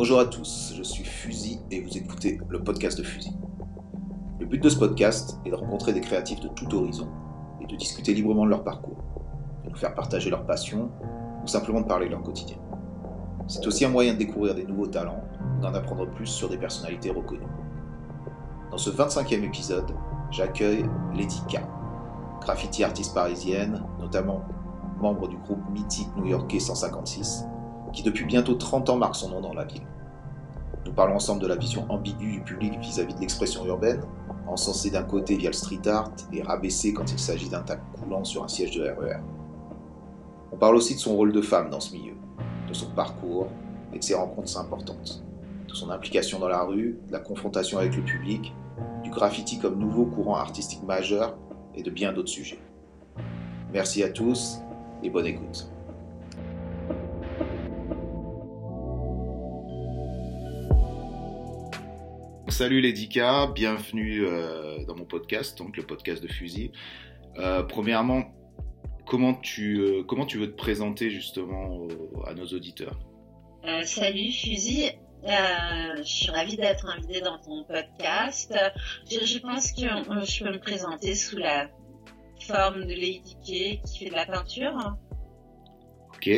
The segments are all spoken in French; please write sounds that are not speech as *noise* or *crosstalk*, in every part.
Bonjour à tous, je suis Fusil et vous écoutez le podcast de Fusil. Le but de ce podcast est de rencontrer des créatifs de tout horizon et de discuter librement de leur parcours, de nous faire partager leur passion ou simplement de parler de leur quotidien. C'est aussi un moyen de découvrir des nouveaux talents ou d'en apprendre plus sur des personnalités reconnues. Dans ce 25e épisode, j'accueille Lady K, graffiti artiste parisienne, notamment membre du groupe mythique new-yorkais 156, qui depuis bientôt 30 ans marque son nom dans la ville. Nous parlons ensemble de la vision ambiguë du public vis-à-vis de l'expression urbaine, encensée d'un côté via le street art et rabaissée quand il s'agit d'un tac coulant sur un siège de RER. E On parle aussi de son rôle de femme dans ce milieu, de son parcours et de ses rencontres importantes, de son implication dans la rue, de la confrontation avec le public, du graffiti comme nouveau courant artistique majeur et de bien d'autres sujets. Merci à tous et bonne écoute. Salut les bienvenue euh, dans mon podcast, donc le podcast de Fusil. Euh, premièrement, comment tu, euh, comment tu veux te présenter justement à nos auditeurs? Salut Fusil, je suis ravie d'être invitée dans ton podcast. Je, pense que je peux me présenter sous la forme de Lady qui fait de la peinture. Ok.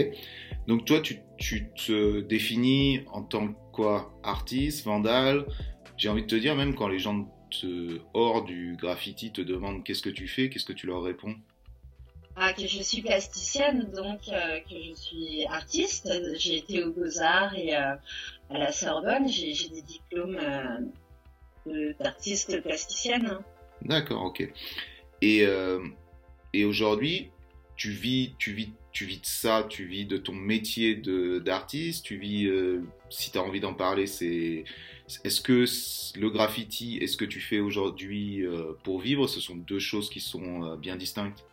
Donc toi, tu, tu te définis en tant que quoi? Artiste, vandale? J'ai envie de te dire, même quand les gens te, hors du graffiti te demandent qu'est-ce que tu fais, qu'est-ce que tu leur réponds? Ah, que je suis plasticienne, donc euh, que je suis artiste. J'ai été aux Beaux-Arts et euh, à la Sorbonne, j'ai des diplômes euh, d'artiste plasticienne. D'accord, ok. Et, et aujourd'hui, tu vis, tu vis, tu vis de ça, tu vis de ton métier d'artiste, tu vis, si tu as envie d'en parler, c'est est-ce que le graffiti et ce que tu fais aujourd'hui euh, pour vivre, ce sont deux choses qui sont euh, bien distinctes?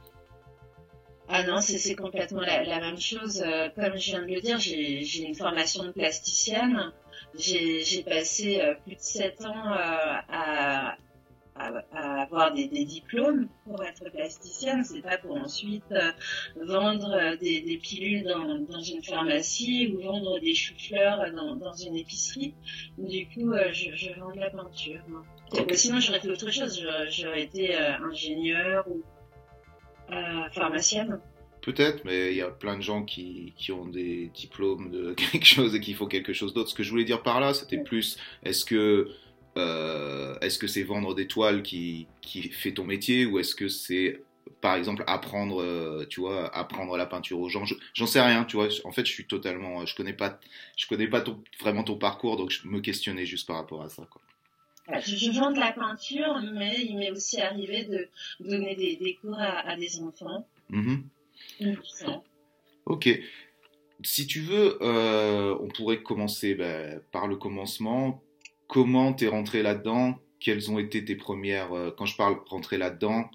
Ah non, c'est complètement la, même chose. Comme je viens de le dire, j'ai une formation de plasticienne. J'ai passé plus de sept ans à, à, avoir des, diplômes pour être plasticienne, c'est pas pour ensuite euh, vendre euh, des, pilules dans, une pharmacie ou vendre des choux-fleurs dans, une épicerie. Du coup, euh, je, vends de la peinture. Sinon, j'aurais fait autre chose. J'aurais été ingénieur ou pharmacienne. Peut-être, mais il y a plein de gens qui, qui, ont des diplômes de *laughs* quelque chose et qui font quelque chose d'autre. Ce que je voulais dire par là, c'était plus, est-ce que euh, est-ce que c'est vendre des toiles qui, qui fait ton métier ou est-ce que c'est par exemple apprendre euh, tu vois apprendre la peinture aux gens? J'en sais rien tu vois en fait je suis totalement je connais pas je connais pas vraiment ton parcours donc je me questionnais juste par rapport à ça quoi. Je, vends de la peinture, mais il m'est aussi arrivé de donner des, cours à, des enfants. Mm Ok. Si tu veux, euh, on pourrait commencer ben, par le commencement comment t'es rentré là-dedans? Quelles ont été tes premières euh, Quand je parle rentrer là-dedans,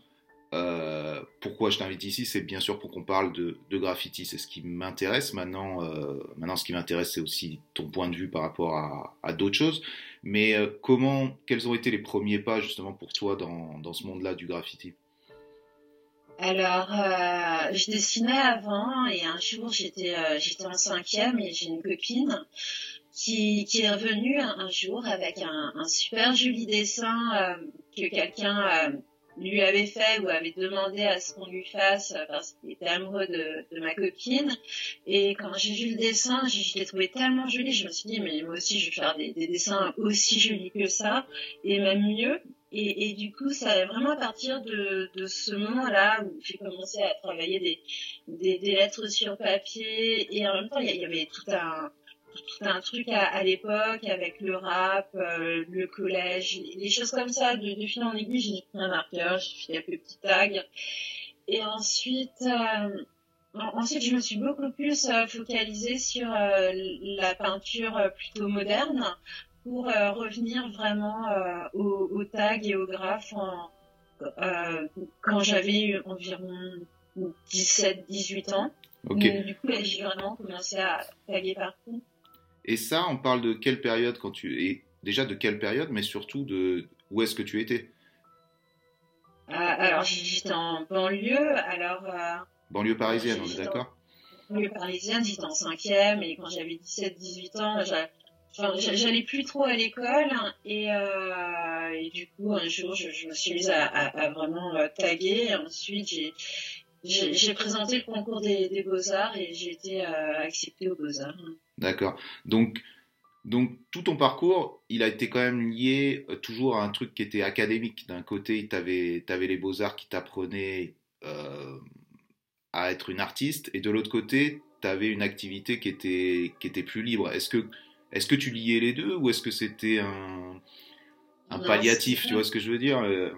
euh, pourquoi je t'invite ici? C'est bien sûr pour qu'on parle de, graffiti, c'est ce qui m'intéresse. Maintenant, euh, maintenant, ce qui m'intéresse, c'est aussi ton point de vue par rapport à, d'autres choses. Mais comment, quels ont été les premiers pas justement pour toi dans, dans ce monde-là du graffiti? Alors, je dessinais avant et un jour j'étais j'étais en cinquième et j'ai une copine qui, qui est revenu un, jour avec un, un, super joli dessin euh, que quelqu'un euh, lui avait fait ou avait demandé à ce qu'on lui fasse euh, parce qu'il était amoureux de, de, ma copine. Et quand j'ai vu le dessin, je, l'ai trouvé tellement joli, je me suis dit, mais moi aussi, je vais faire des, des dessins aussi jolis que ça, et même mieux. Et, et, du coup, ça est vraiment à partir de, de ce moment-là où j'ai commencé à travailler des, des, des, lettres sur papier. Et en même temps, il y avait tout un, tout un truc à, l'époque avec le rap, euh, le collège, les choses comme ça. De, de fil en aiguille, j'ai pris un marqueur, j'ai fait quelques petits tags. Et ensuite, euh, ensuite, je me suis beaucoup plus euh, focalisée sur la peinture plutôt moderne pour revenir vraiment au, au, tag et au graphe quand j'avais environ 17-18 ans. Du coup, j'ai vraiment commencé à taguer partout. Et ça, on parle de quelle période quand tu es déjà de quelle période, mais surtout de où est-ce que tu étais? Euh, Alors j'étais en banlieue, alors. Euh, banlieue parisienne, on est d'accord? Banlieue parisienne, j'étais en cinquième et quand j'avais 17-18 ans, j'allais plus trop à l'école et, euh, et, du coup un jour je, je me suis mise à, à, à vraiment euh, taguer. Et ensuite j'ai j'ai présenté le concours des, des beaux-arts et j'ai été euh, acceptée aux beaux-arts. D'accord. Donc, donc tout ton parcours, il a été quand même lié euh, toujours à un truc qui était académique. D'un côté, tu avais, avais, les beaux-arts qui t'apprenaient euh, à être une artiste et de l'autre côté, tu avais une activité qui était, qui était plus libre. Est-ce que, est que tu liais les deux ou est-ce que c'était un, un palliatif Tu vois ce que je veux dire euh?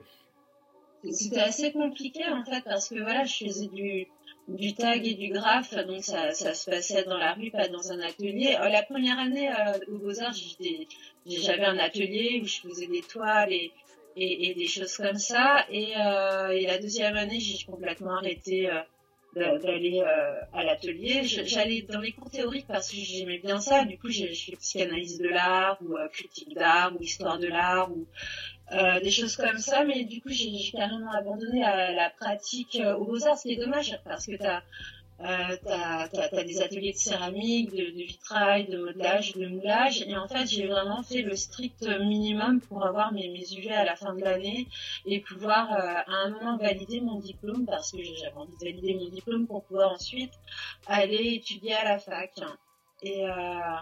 C'était assez compliqué en fait parce que voilà, je faisais du, du tag et du graphe, donc ça, ça se passait dans la rue, pas dans un atelier. Euh, la première année euh, au Beaux-Arts, j'avais un atelier où je faisais des toiles et, et, des choses comme ça. Et, euh, et la deuxième année, j'ai complètement arrêté euh, d'aller à l'atelier. J'allais dans les cours théoriques parce que j'aimais bien ça. Du coup, j'ai fait psychanalyse de l'art ou critique d'art ou histoire de l'art ou euh, des choses comme ça. Mais du coup, j'ai carrément abandonné à la pratique aux beaux-arts, ce qui est dommage parce que tu as euh, as, des ateliers de céramique, de, de, vitrail, de modelage, de moulage. Et en fait, j'ai vraiment fait le strict minimum pour avoir mes, mes UV à la fin de l'année et pouvoir euh, à un moment valider mon diplôme parce que j'avais envie de valider mon diplôme pour pouvoir ensuite aller étudier à la fac. Et, euh,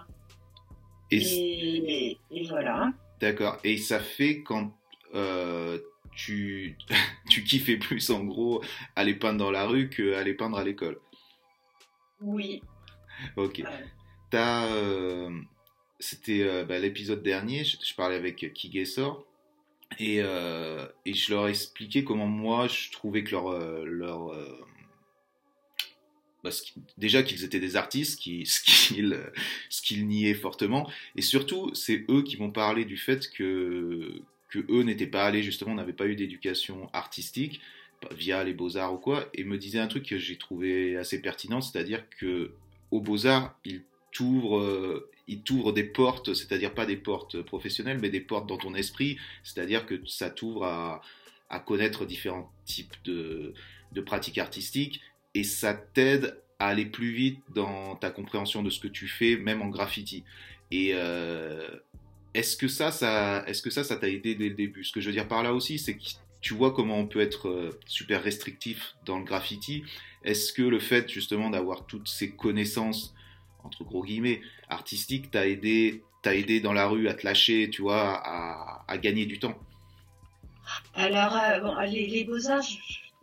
et, et, et, voilà. D'accord. Et ça fait quand euh, tu, *laughs* tu kiffais plus en gros aller peindre dans la rue qu'aller peindre à l'école oui. Ok. Euh, c'était euh, bah, l'épisode dernier, je, parlais avec Kigessor et, et je leur ai expliqué comment moi je trouvais que leur. leur bah, déjà qu'ils étaient des artistes, qui, ce qu'ils niaient fortement, et surtout c'est eux qui m'ont parlé du fait que, que eux n'étaient pas allés justement, n'avaient pas eu d'éducation artistique, via les beaux-arts ou quoi, et me disait un truc que j'ai trouvé assez pertinent, c'est-à-dire que aux beaux-arts, il t'ouvre euh, il t'ouvre des portes, c'est-à-dire pas des portes professionnelles, mais des portes dans ton esprit, c'est-à-dire que ça t'ouvre à, à, connaître différents types de, de pratiques artistiques, et ça t'aide à aller plus vite dans ta compréhension de ce que tu fais, même en graffiti. Et euh, est-ce que ça, ça, est-ce que ça, ça t'a aidé dès le début? Ce que je veux dire par là aussi, c'est que tu vois comment on peut être euh, super restrictif dans le graffiti. Est-ce que le fait justement d'avoir toutes ces connaissances, entre gros guillemets, artistiques, t'a aidé, t'a aidé dans la rue à te lâcher, tu vois, à, gagner du temps? Alors, euh, bon, les, les beaux-arts,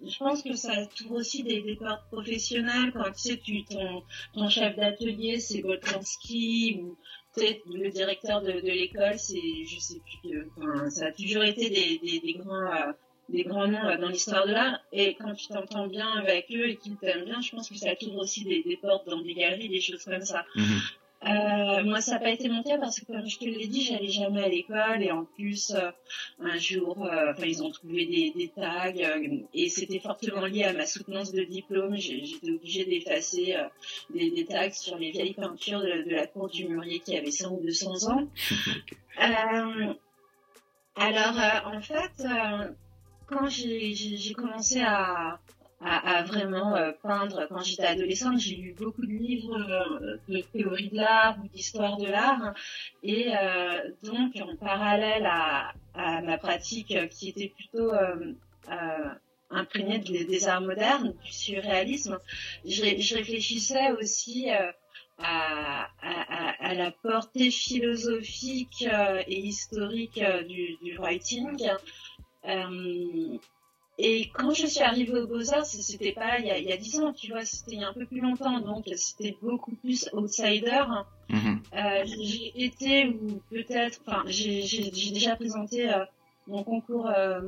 je, pense que ça tourne aussi des, portes professionnelles. Quand tu sais, tu, ton, ton chef d'atelier, c'est Boltanski ou le directeur de, l'école, c'est, je sais plus, enfin, ça a toujours été des, des, des grands, euh, des grands noms euh, dans l'histoire de l'art. Et quand tu t'entends bien avec eux et qu'ils t'aiment bien, je pense que ça t'ouvre aussi des, des, portes dans des galeries, des choses comme ça. Mhm. Euh, moi, ça n'a pas été mon cas parce que, comme je te l'ai dit, j'allais jamais à l'école et en plus, euh, un jour, euh, ils ont trouvé des, des tags euh, et c'était fortement lié à ma soutenance de diplôme. J'étais obligée d'effacer des, des, tags sur les vieilles peintures de, de, la cour du Murier qui avait 100 ou 200 ans. *laughs* alors, en fait, quand j'ai commencé à, à, vraiment euh, peindre, quand j'étais adolescente, j'ai lu beaucoup de livres euh, de théorie de l'art ou d'histoire de l'art. Et euh, donc, en parallèle à, ma pratique qui était plutôt imprégnée des, arts modernes, du surréalisme, je, réfléchissais aussi à, la portée philosophique et historique du, writing. Et quand je suis arrivée aux Beaux-Arts, c'était pas il y, a, il y a 10 ans, tu vois, c'était un peu plus longtemps, donc c'était beaucoup plus outsider. Mm-hmm. Euh, j'ai été, ou peut-être, enfin, j'ai déjà présenté euh, mon concours euh,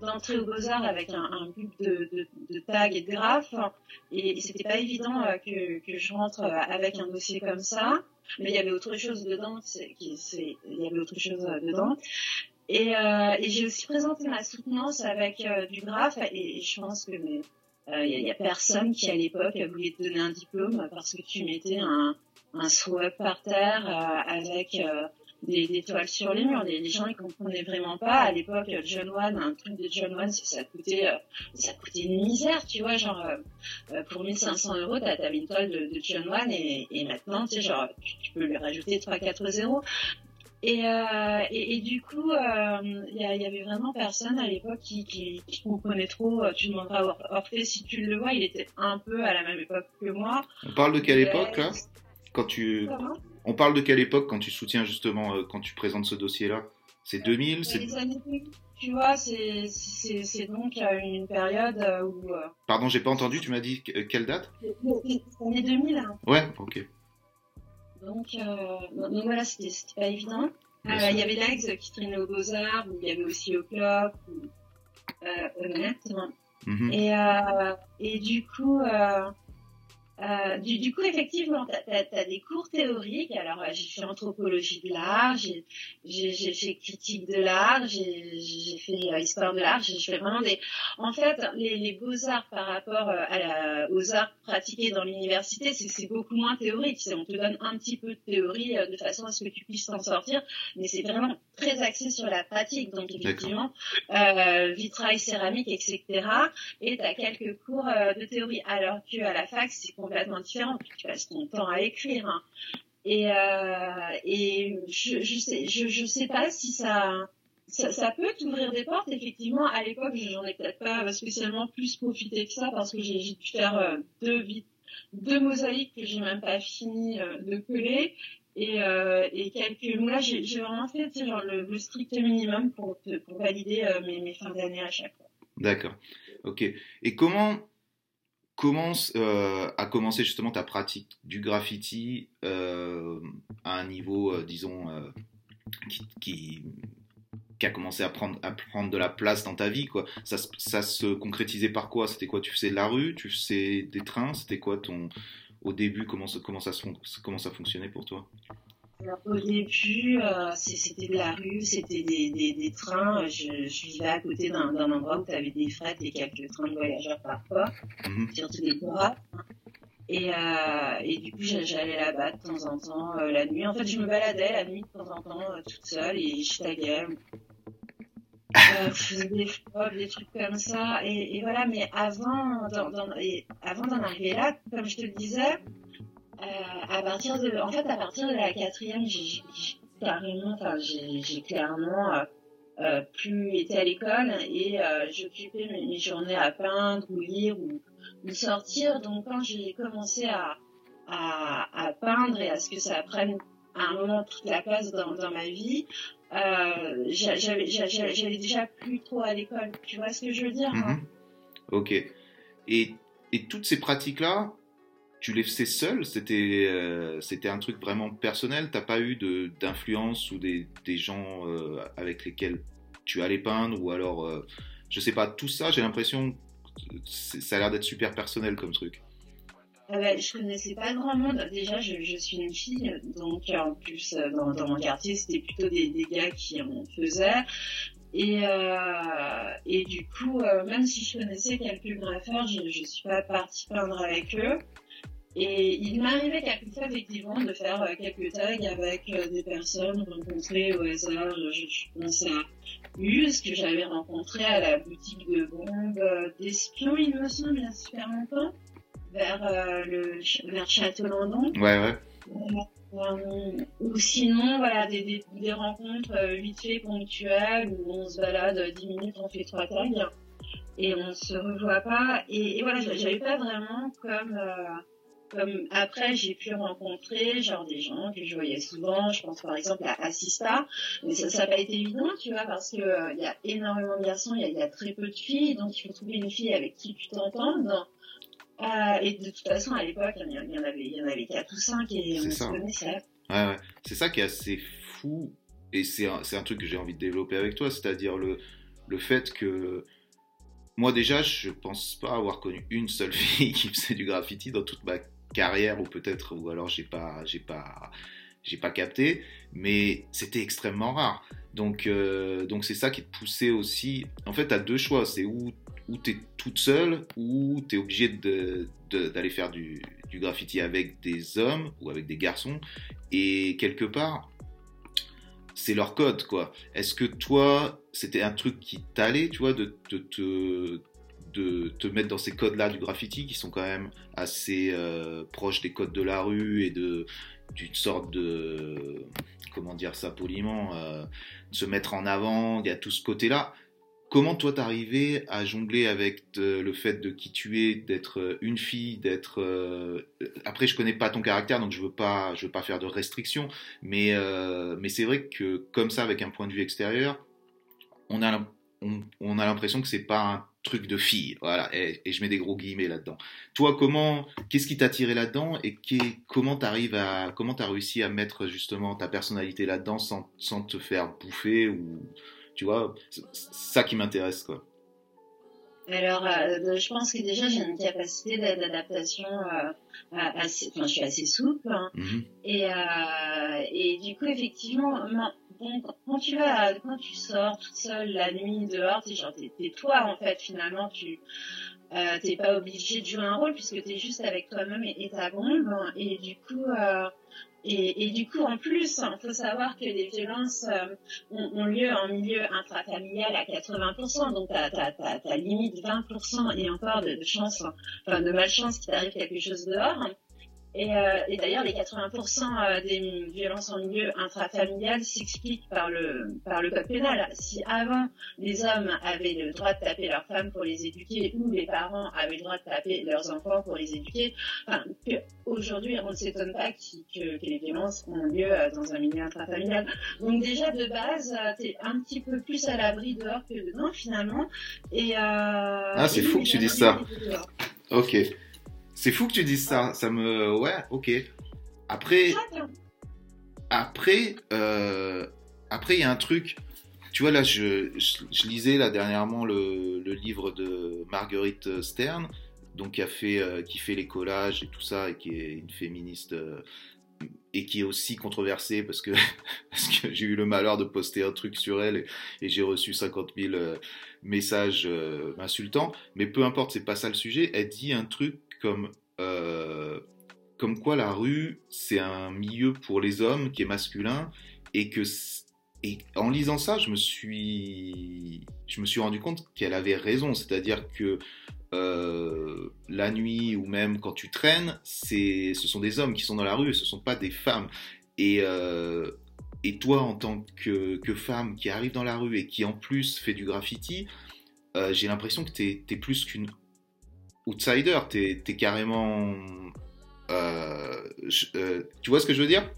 d'entrée aux Beaux-Arts avec un, un but de, de, de, tag et de graphes, et, et c'était pas évident que, que je rentre avec un dossier comme ça mais il y avait autre chose dedans, c'est, il y avait autre chose dedans. Et, euh, et j'ai aussi présenté ma soutenance avec euh, du graphe et, je pense que il euh, y, a personne qui à l'époque voulait te donner un diplôme parce que tu mettais un, un swap par terre avec des, toiles sur les murs. Les, gens, ils comprenaient vraiment pas. À l'époque, John Wan, un truc de John Wan, ça, coûtait, ça coûtait une misère, tu vois, genre, pour 1500 euros, t'avais une toile de, John Wan et, maintenant, tu sais, genre, tu, peux lui rajouter 3-4 zéros. Et, euh, et, et, du coup, il y, y, avait vraiment personne à l'époque qui, qui, qui, comprenait trop. Tu demanderas à Orphée si tu le vois, il était un peu à la même époque que moi. On parle de quelle époque là? Quand tu on parle de quelle époque quand tu soutiens justement, euh, quand tu présentes ce dossier-là? C'est 2000 C'est les années tu vois, c'est donc une période euh, où. Euh, Pardon, j'ai pas entendu, tu m'as dit quelle date? L'année 2000. Hein. Ouais, ok. Donc, donc voilà, c'était pas évident. Il y avait l'Axe qui traînait au Beaux-Arts, il y avait aussi au Club, honnêtement. Mhm. et, et du coup, euh, du, du, coup, effectivement, tu as, des cours théoriques. Alors, euh, j'ai fait anthropologie de l'art, j'ai fait critique de l'art, j'ai fait euh, histoire de l'art. J'ai fait vraiment des. En fait, les, les beaux arts par rapport euh, à la, aux arts pratiqués dans l'université, c'est beaucoup moins théorique. On te donne un petit peu de théorie de façon à ce que tu puisses t'en sortir, mais c'est vraiment très axé sur la pratique. Donc, effectivement, vitrail, céramique, etc. Et tu as quelques cours de théorie. Alors qu'à la fac, c'est complètement différent. Tu passes ton temps à écrire. Hein. Et, euh, et je, je sais, je, je sais pas si ça, ça, ça peut t'ouvrir des portes. Effectivement, à l'époque, j'en ai peut-être pas spécialement plus profité que ça parce que j'ai dû faire euh, deux, deux mosaïques que j'ai même pas fini euh, de coller. Et, euh, et quelques là j'ai vraiment fait genre, le, le, strict minimum pour, pour valider mes, mes fins d'année à chaque fois. D'accord. Ok. Et comment commence euh, à commencer justement ta pratique du graffiti euh, à un niveau, euh, disons, qui, a commencé à prendre, à prendre de la place dans ta vie quoi. Ça, ça se concrétisait par quoi? C'était quoi? Tu faisais de la rue? Tu faisais des trains? C'était quoi ton au début comment, comment, ça, comment ça fonctionnait pour toi? Au début, euh, c'était de la rue, c'était des, des, des, trains. Je, je vivais à côté d'un endroit où tu avais des frettes et quelques trains de voyageurs parfois, mm surtout des courants. Et, euh, et du coup, j'allais là-bas de temps en temps euh, la nuit. En fait, je me baladais la nuit de temps en temps euh, toute seule et je taguais. Euh, je faisais des flops, des trucs comme ça. Et, et voilà, mais avant d'en arriver là, comme je te le disais, euh, à partir de, en fait, à partir de la quatrième, j'ai carrément, j'ai clairement euh, euh, plus été à l'école et j'occupais mes, journées à peindre ou lire ou, sortir. Donc, quand j'ai commencé à, à, à, peindre et à ce que ça prenne à un moment toute la place dans, dans ma vie, euh, j'avais déjà plus trop à l'école. Tu vois ce que je veux dire hein? Mhm. Ok. Et, et toutes ces pratiques-là, tu les faisais seul C'était euh, c'était un truc vraiment personnel T'as pas eu d'influence ou des, des gens euh, avec lesquels tu allais peindre ou alors euh, je sais pas tout ça j'ai l'impression ça a l'air d'être super personnel comme truc. Ah bah, je connaissais pas grand monde. Déjà, je, je suis une fille, donc en plus dans, dans mon quartier, c'était plutôt des, des, gars qui en faisaient. Et, euh, et du coup, même si je connaissais quelques graffeurs, je, je suis pas partie peindre avec eux. Et il m'arrivait quelquefois effectivement de faire euh, quelques tags avec euh, des personnes rencontrées au hasard. Je, pense à Use que j'avais rencontré à la boutique de bombes euh, d'espions, il me semble, il y a super longtemps, vers le vers Château-Landon. Ouais, ouais. ou sinon, voilà, des, des, des rencontres vite fait ponctuelles où on se balade 10 minutes, on fait trois tags et on se revoit pas. Et, et voilà, j'avais pas vraiment comme comme après j'ai pu rencontrer genre des gens que je voyais souvent, je pense par exemple à Assista, mais ça n'a pas été évident, tu vois, parce que il euh, y a énormément de garçons, il y, y, a très peu de filles, donc il faut trouver une fille avec qui tu t'entendes. Euh, et de toute façon, à l'époque, il y, en avait, il y en avait quatre ou cinq et on se connaissait. Ouais, ouais. C'est ça qui est assez fou, et c'est un, un, truc que j'ai envie de développer avec toi, c'est-à-dire le, le fait que moi déjà, je pense pas avoir connu une seule *laughs* fille qui faisait du graffiti dans toute ma carrière ou peut-être ou alors j'ai pas j'ai pas j'ai pas capté mais c'était extrêmement rare. Donc euh, donc c'est ça qui te poussait aussi. En fait tu as deux choix. C'est où où tu es toute seule ou tu es obligé d'aller faire du, du, graffiti avec des hommes ou avec des garçons. Et quelque part c'est leur code, quoi. Est-ce que toi, c'était un truc qui t'allait, tu vois, de, te de te mettre dans ces codes-là du graffiti qui sont quand même assez euh, proches des codes de la rue et de d'une sorte de comment dire ça poliment, euh, se mettre en avant. Il y a tout ce côté-là. Comment toi t'arrivais à jongler avec le fait de qui tu es, d'être une fille, d'être euh, après je connais pas ton caractère donc je veux pas je veux pas faire de restrictions mais euh, mais c'est vrai que comme ça avec un point de vue extérieur on a on, a l'impression que c'est pas un truc de fille voilà et, je mets des gros guillemets là-dedans. Toi comment qu'est-ce qui t'a tiré là-dedans et comment t'arrives à comment t'as réussi à mettre justement ta personnalité là-dedans sans, sans te faire bouffer ou tu vois, c'est ça qui m'intéresse, quoi. Alors, euh, je pense que déjà j'ai une capacité d'adaptation euh, assez, enfin, je suis assez souple. Hein. Mm-hmm. et, euh, et du coup, effectivement, quand tu vas, quand tu sors toute seule la nuit dehors, t'es genre, t'es toi en fait. Finalement, tu t'es pas obligé de jouer un rôle puisque t'es juste avec toi-même et, ta bombe. Et du coup, et, et, du coup, en plus, il faut savoir que les violences euh, ont, lieu en milieu intrafamilial à 80%, donc tu as, limite 20% et encore de, chance, enfin de malchance qu'il t'arrive quelque chose dehors. Et, euh, et d'ailleurs, les 80% euh, des violences en milieu intrafamilial s'expliquent par le, par le code pénal. Si avant, les hommes avaient le droit de taper leurs femmes pour les éduquer ou les parents avaient le droit de taper leurs enfants pour les éduquer, enfin, aujourd'hui, on ne s'étonne pas que, que, les violences ont lieu euh, dans un milieu intrafamilial. Donc déjà, de base, tu es un petit peu plus à l'abri dehors que dedans, finalement. Et, ah, c'est fou que tu dises ça. Ok. C'est fou que tu dises ça. Ça me. Ouais, ok. Après. Après, euh, après, il y a un truc. Tu vois, là, je, lisais là dernièrement le, livre de Marguerite Stern, donc qui fait, euh, qui fait les collages et tout ça, et qui est une féministe euh, et qui est aussi controversée parce que, *laughs* parce que j'ai eu le malheur de poster un truc sur elle et, j'ai reçu 50 000 messages insultants. Mais peu importe, c'est pas ça le sujet. Elle dit un truc comme, euh, comme quoi la rue, c'est un milieu pour les hommes qui est masculin et que et en lisant ça, je me suis, je me suis rendu compte qu'elle avait raison, c'est-à-dire que euh, la nuit ou même quand tu traînes, c'est, ce sont des hommes qui sont dans la rue, ce ne sont pas des femmes. Et, euh, et toi, en tant que, que, femme qui arrive dans la rue et qui en plus fait du graffiti, j'ai l'impression que tu es, plus qu'une outsider, t'es es carrément. Euh, euh, tu vois ce que je veux dire?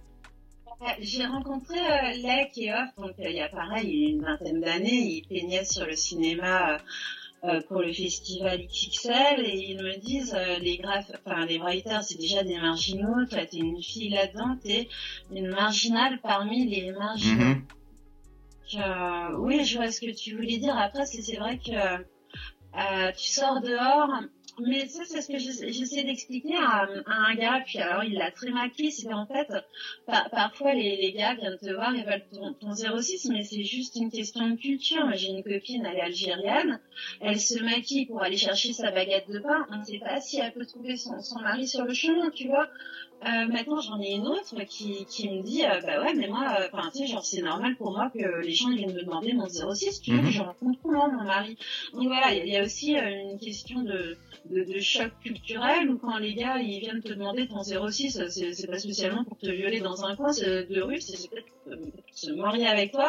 J'ai rencontré euh, Lek et Off, donc il y a pareil une vingtaine d'années, il peignait sur le cinéma pour le festival XXL et ils me disent les graphes, enfin les writers c'est déjà des marginaux, toi t'es une fille là-dedans, t'es une marginale parmi les marginaux. Mm-hmm. oui, je vois ce que tu voulais dire. Après, c'est vrai que tu sors dehors, mais ça, c'est ce que j'essaie d'expliquer à, un gars, puis alors il l'a très maquillé, c'est en fait, parfois les, les, gars viennent te voir, ils veulent ton, ton 06, mais c'est juste une question de culture. J'ai une copine, elle est algérienne, elle se maquille pour aller chercher sa baguette de pain, on ne sait pas si elle peut trouver son, son mari sur le chemin, tu vois. Euh, maintenant, j'en ai une autre qui, qui me dit, euh, bah ouais, mais moi, euh, enfin, tu sais, genre, c'est normal pour moi que les gens viennent me demander mon 06, tu vois, mm -hmm. je rencontre comment mon mari. Donc voilà, il y, a aussi euh, une question de, de, de, choc culturel où quand les gars, ils viennent te demander ton 06, c'est pas spécialement pour te violer dans un coin de rue, c'est peut-être se marier avec toi.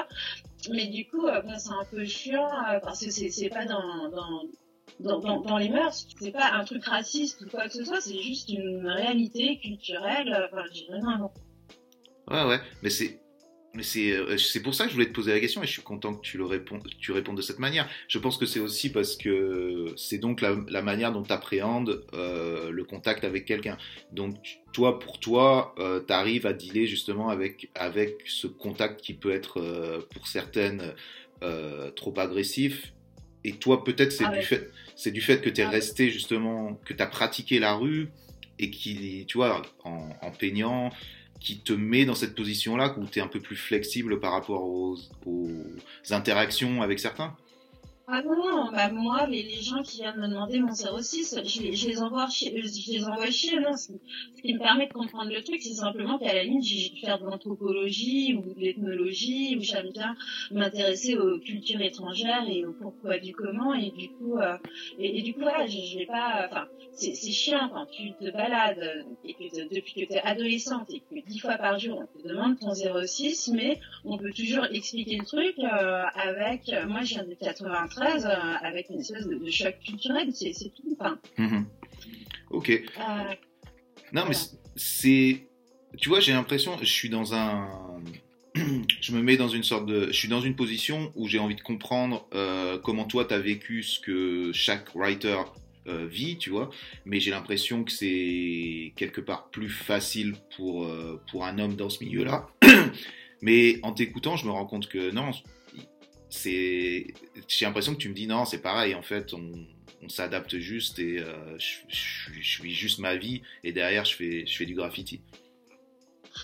Mais du coup, bah, c'est un peu chiant parce que c'est pas dans, dans dans, les mœurs. C'est pas un truc raciste ou quoi que ce soit, c'est juste une réalité culturelle. Enfin, j'ai rien Ouais, ouais, mais c'est. Mais c'est, euh, c'est pour ça que je voulais te poser la question et je suis content que tu, le réponds, tu répondes de cette manière. Je pense que c'est aussi parce que c'est donc la, manière dont tu appréhendes euh, le contact avec quelqu'un. Donc, toi, pour toi, euh, tu arrives à dealer justement avec, avec ce contact qui peut être euh, pour certaines euh, trop agressif et toi, peut-être, c'est ah du fait, c'est du fait que tu es ah resté justement, que tu as pratiqué la rue et qui, tu vois, en, peignant, qui te met dans cette position-là où tu es un peu plus flexible par rapport aux, interactions avec certains? Ah non, bah moi, les, gens qui viennent me demander mon 06, je les, envoie chier, je les envoie chier, non. Ce qui me permet de comprendre le truc, c'est simplement qu'à la limite, j'ai dû faire de l'anthropologie ou de l'ethnologie, ou j'aime bien m'intéresser aux cultures étrangères et au pourquoi du comment, et du coup, euh, et, du coup, voilà, je, je pas, enfin, c'est chiant quand tu te balades, et que depuis que tu es adolescente, et que dix fois par jour, on te demande ton 06, mais on peut toujours expliquer le truc euh, avec, moi, je viens de 83, euh, avec une espèce de, choc culturel, c'est tout. Enfin, mhm. Ok. Euh, non, mais c'est. Tu vois, j'ai l'impression, je suis dans un. *clears throat* je me mets dans une sorte de. Je suis dans une position où j'ai envie de comprendre euh, comment toi tu as vécu ce que chaque writer vit, tu vois. Mais j'ai l'impression que c'est quelque part plus facile pour, pour un homme dans ce milieu-là. *clears throat* mais en t'écoutant, je me rends compte que non, j'ai l'impression que tu me dis non c'est pareil en fait on, s'adapte juste et euh, je, je, vis juste ma vie et derrière je fais je fais du graffiti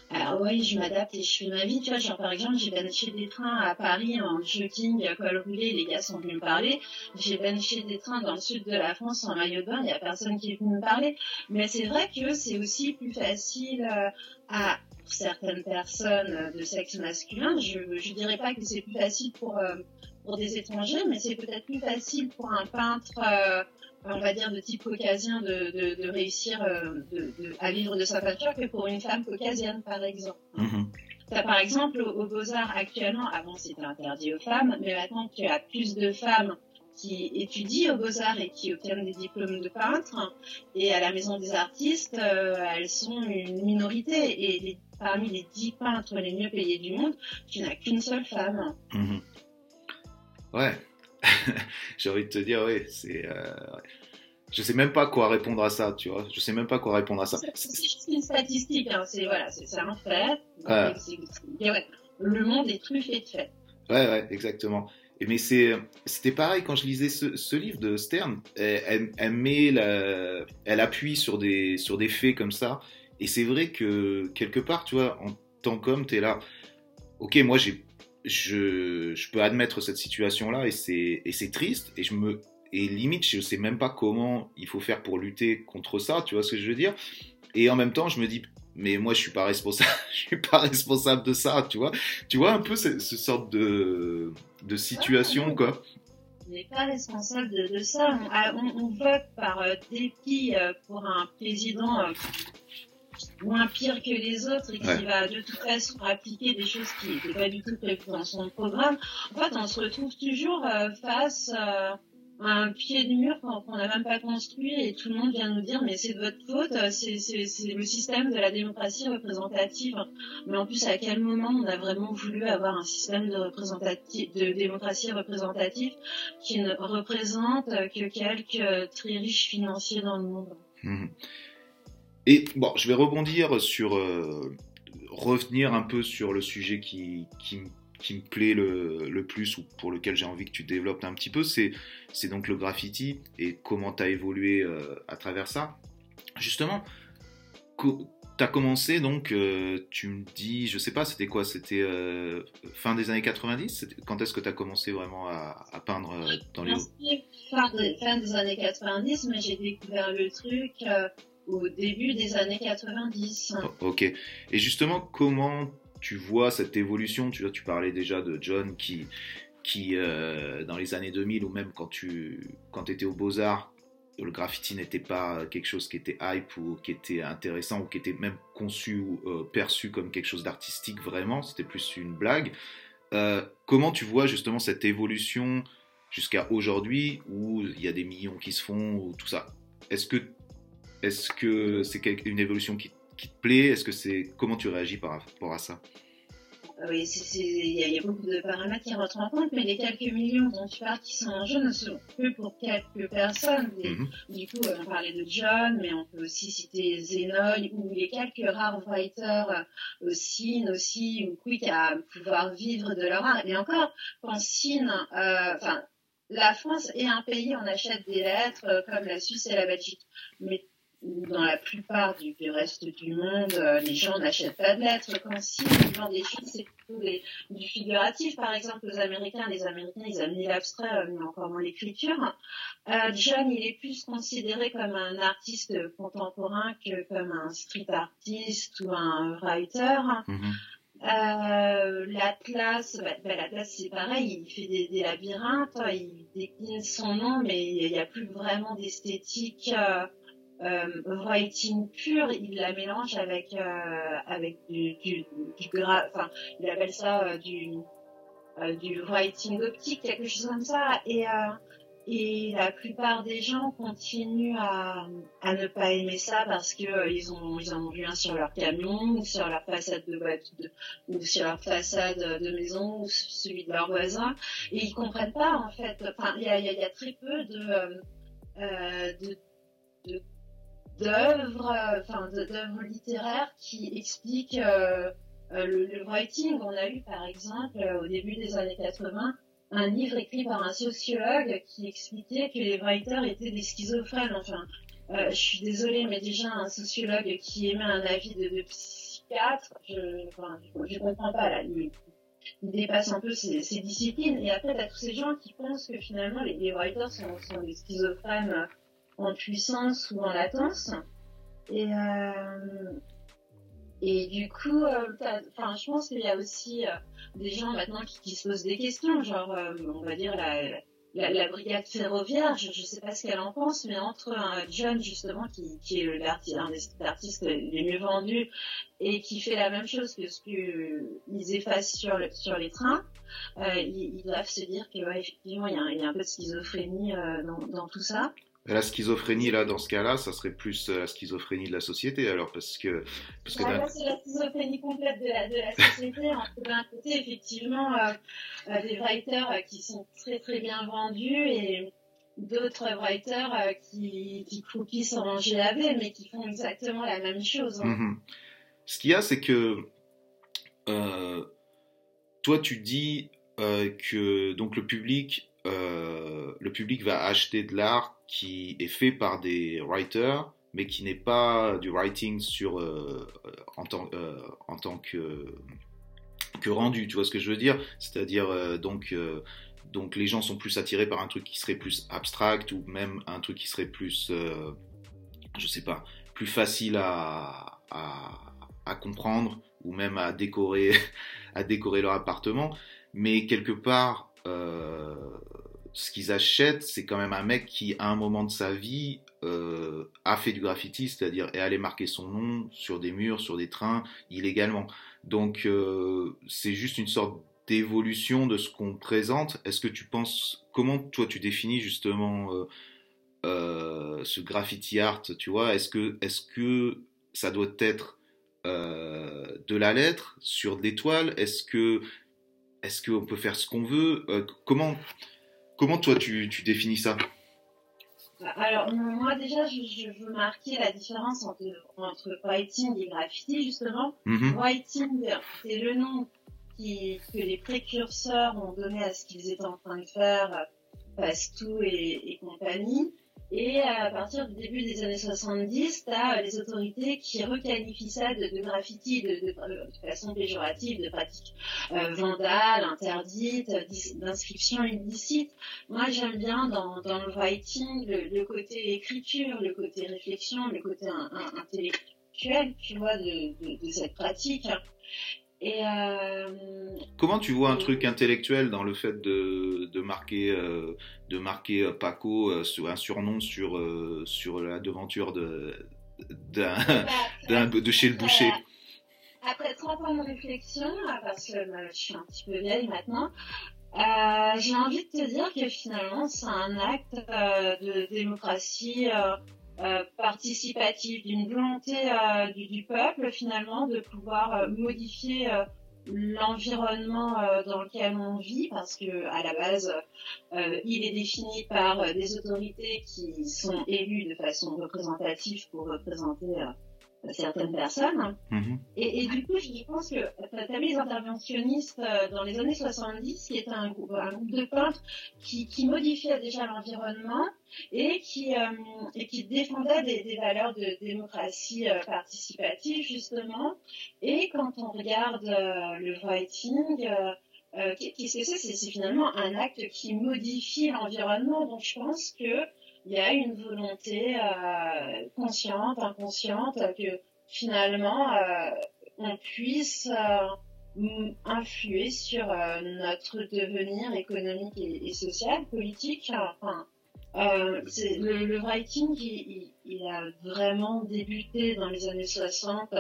alors oui, je m'adapte et je fais ma vie. Tu vois, genre par exemple, j'ai benché des trains à Paris en jogging, col roulé, les gars sont venus me parler. J'ai benché des trains dans le sud de la France en maillot de bain, il n'y a personne qui est venu me parler. Mais c'est vrai que c'est aussi plus facile euh, certaines personnes de sexe masculin. Je ne dirais pas que c'est plus facile pour, euh, pour des étrangers, mais c'est peut-être plus facile pour un peintre, euh, on va dire, de type caucasien de, de, réussir euh, à vivre de sa peinture que pour une femme caucasienne, par exemple. Mm-hmm. par exemple, aux Beaux-Arts actuellement, avant c'était interdit aux femmes, mais maintenant tu as plus de femmes qui étudient aux Beaux-Arts et qui obtiennent des diplômes de peintre. Et à la Maison des Artistes, elles sont une minorité. Et les parmi les dix peintres les mieux payés du monde, tu n'as qu'une seule femme. Mhm. Ouais, *laughs* j'ai envie de te dire, oui, c'est. Euh... Je sais même pas quoi répondre à ça, tu vois. Je sais même pas quoi répondre à ça. C'est une statistique, hein. c'est voilà, c'est un fait. Ouais. Le monde est truffé de faits. Ouais, ouais, exactement. Et mais c'est, c'était pareil quand je lisais ce, ce livre de Stern. Elle, elle, met la, elle appuie sur des, sur des faits comme ça et c'est vrai que quelque part, tu vois, en tant qu'homme, tu es là. Ok, moi, j'ai, je, je peux admettre cette situation-là et c'est, et c'est triste. Et je me, et limite, je sais même pas comment il faut faire pour lutter contre ça. Tu vois ce que je veux dire? Et en même temps, je me dis, mais moi, je suis pas responsable. *laughs* je suis pas responsable de ça. Tu vois? Tu vois un peu ce, ce sorte de, de situation, quoi? N'est pas responsable de, ça. On, vote par euh, dépit euh, pour un président euh, moins pire que les autres et qui va de toute façon appliquer des choses qui n'étaient pas du tout prévues dans son programme, en fait, on se retrouve toujours euh, face euh, à un pied de mur qu'on n'a même pas construit et tout le monde vient nous dire mais c'est de votre faute, c'est le système de la démocratie représentative. Mais en plus, à quel moment on a vraiment voulu avoir un système de, de démocratie représentative qui ne représente que quelques très riches financiers dans le monde? Mmh. Et bon, je vais rebondir sur, euh, revenir un peu sur le sujet qui, qui, me plaît le, le, plus ou pour lequel j'ai envie que tu développes un petit peu, c'est, donc le graffiti et comment tu as évolué euh, à travers ça. Justement, tu as commencé donc, euh, tu me dis, je sais pas, c'était quoi C'était fin des années 90 Quand est-ce que tu as commencé vraiment à, à peindre dans les... Fin, fin des années 90, mais j'ai découvert le truc au début des années 90. ok. Et justement, comment tu vois cette évolution? Tu, tu parlais déjà de John qui, qui euh, dans les années 2000 ou même quand tu quand étais aux Beaux-Arts, le graffiti n'était pas quelque chose qui était hype ou qui était intéressant ou qui était même conçu ou euh, perçu comme quelque chose d'artistique vraiment, c'était plus une blague. Euh, comment tu vois justement cette évolution jusqu'à aujourd'hui où il y a des millions qui se font ou tout ça? Est-ce que est-ce que c'est une évolution qui, te plaît? Est-ce que c'est comment tu réagis par rapport à ça? Oui, il y, a beaucoup de paramètres qui rentrent en compte, mais les quelques millions dont tu parles qui sont en jeu ne sont que pour quelques personnes. Mhm. Du coup, on parlait de John, mais on peut aussi citer Zenoy ou les quelques rares writers aussi, aussi, ou Quick à pouvoir vivre de leur art. Et encore, quand Sin, euh, enfin, la France est un pays, on achète des lettres euh, comme la Suisse et la Belgique. Mais dans la plupart du, reste du monde, les gens n'achètent pas de lettres. Quand si ils vendent des films, c'est plutôt du figuratif. Par exemple, les Américains, les Américains, ils aiment l'abstrait, mais encore moins l'écriture. John, il est plus considéré comme un artiste contemporain que comme un street artist ou un writer. Mm-hmm. Euh, L'Atlas, bah, bah, l'Atlas c'est pareil, il fait des, des, labyrinthes, il décline son nom, mais il n'y a plus vraiment d'esthétique euh, euh, writing pur, il la mélange avec euh, avec du, du, enfin, il appelle ça euh, du euh, du writing optique, quelque chose comme ça, et et la plupart des gens continuent à, à ne pas aimer ça parce que ils ont ils en ont vu un sur leur camion ou sur leur façade de, de ou sur leur façade de maison ou celui de leur voisin et ils comprennent pas en fait. Enfin, il y a, très peu de, de d'œuvres, enfin d'œuvres littéraires qui expliquent euh, euh, le, writing. On a eu par exemple au début des années 80 un livre écrit par un sociologue qui expliquait que les writers étaient des schizophrènes. Enfin, euh, je suis désolée, mais déjà un sociologue qui émet un avis de, psychiatre, je, enfin, comprends pas là. Il, dépasse un peu ses, disciplines. Et après, t'as tous ces gens qui pensent que finalement les, writers sont, des schizophrènes en puissance ou en latence. Et, euh, et du coup, euh, enfin, je pense qu'il y a aussi euh, des gens maintenant qui, se posent des questions, genre, on va dire la, la, brigade ferroviaire. Je, ne sais pas ce qu'elle en pense, mais entre un John justement qui, qui est l'artiste, un des artistes les mieux vendus et qui fait la même chose que ce qu'ils effacent sur, sur les trains, ils, doivent se dire que ouais, effectivement il y, a, un peu de schizophrénie dans tout ça. La schizophrénie, là, dans ce cas-là, ça serait plus euh, la schizophrénie de la société, alors, parce que... Parce que c'est la schizophrénie complète de la, de la société. D'un côté, effectivement, euh, euh, des writers qui sont très, très bien vendus et d'autres writers qui, qui croupissent sans manger la baie, mais qui font exactement la même chose. Hein. Mm-hmm. Ce qu'il y a, c'est que... toi, tu dis que donc le public euh, le public va acheter de l'art qui est fait par des writers, mais qui n'est pas du writing sur, euh, en, tant, euh, que rendu. Tu vois ce que je veux dire? C'est-à-dire, donc, donc les gens sont plus attirés par un truc qui serait plus abstract ou même un truc qui serait plus, je sais pas, plus facile à, à, à comprendre ou même à décorer, *laughs* à décorer leur appartement. Mais quelque part, euh, ce qu'ils achètent, c'est quand même un mec qui, à un moment de sa vie, euh, a fait du graffiti, c'est-à-dire est allé marquer son nom sur des murs, sur des trains, illégalement. Donc, euh, c'est juste une sorte d'évolution de ce qu'on présente. Est-ce que tu penses, comment toi tu définis justement ce graffiti art, tu vois? Est-ce que, est-ce que ça doit être de la lettre sur des toiles Est-ce que est-ce qu'on peut faire ce qu'on veut euh, comment, comment toi tu, tu définis ça? Alors, moi, déjà, je, je, veux marquer la différence entre, entre writing et graffiti, justement. Mm-hmm. Writing, c'est le nom qui, que les précurseurs ont donné à ce qu'ils étaient en train de faire, Pastou et, et compagnie. Et à partir du début des années 70, tu as les autorités qui requalifient ça de, graffiti de, de, façon péjorative, de pratique euh, vandale, interdite, d'inscription illicite. Moi, j'aime bien dans, le writing le, côté écriture, le côté réflexion, le côté intellectuel, tu vois, de cette pratique. Et euh, Comment tu vois un truc intellectuel dans le fait de, de marquer, euh, de marquer euh, Paco euh, sur un surnom sur, sur la devanture de, d'un, bah, *laughs* de chez le boucher? Après 30 ans de réflexion, parce que bah, je suis un petit peu vieille maintenant, j'ai envie de te dire que finalement c'est un acte de démocratie euh, participative, d'une volonté euh, du, du, peuple finalement de pouvoir euh, modifier l'environnement dans lequel on vit parce que à la base il est défini par des autorités qui sont élues de façon représentative pour représenter certaines personnes. Mhm. Et, du coup, je pense que tu les interventionnistes euh, dans les années 70, qui étaient un groupe, un groupe de peintres qui, qui modifiaient déjà l'environnement et qui, euh, et qui défendaient des, des, valeurs de démocratie euh, participative, justement. Et quand on regarde le writing, qu'est-ce que c'est C'est finalement un acte qui modifie l'environnement. Donc je pense que il y a une volonté euh, consciente, inconsciente, que finalement euh, on puisse euh, influer sur notre devenir économique et, social, politique. Enfin, le, le, writing, il, a vraiment débuté dans les années 60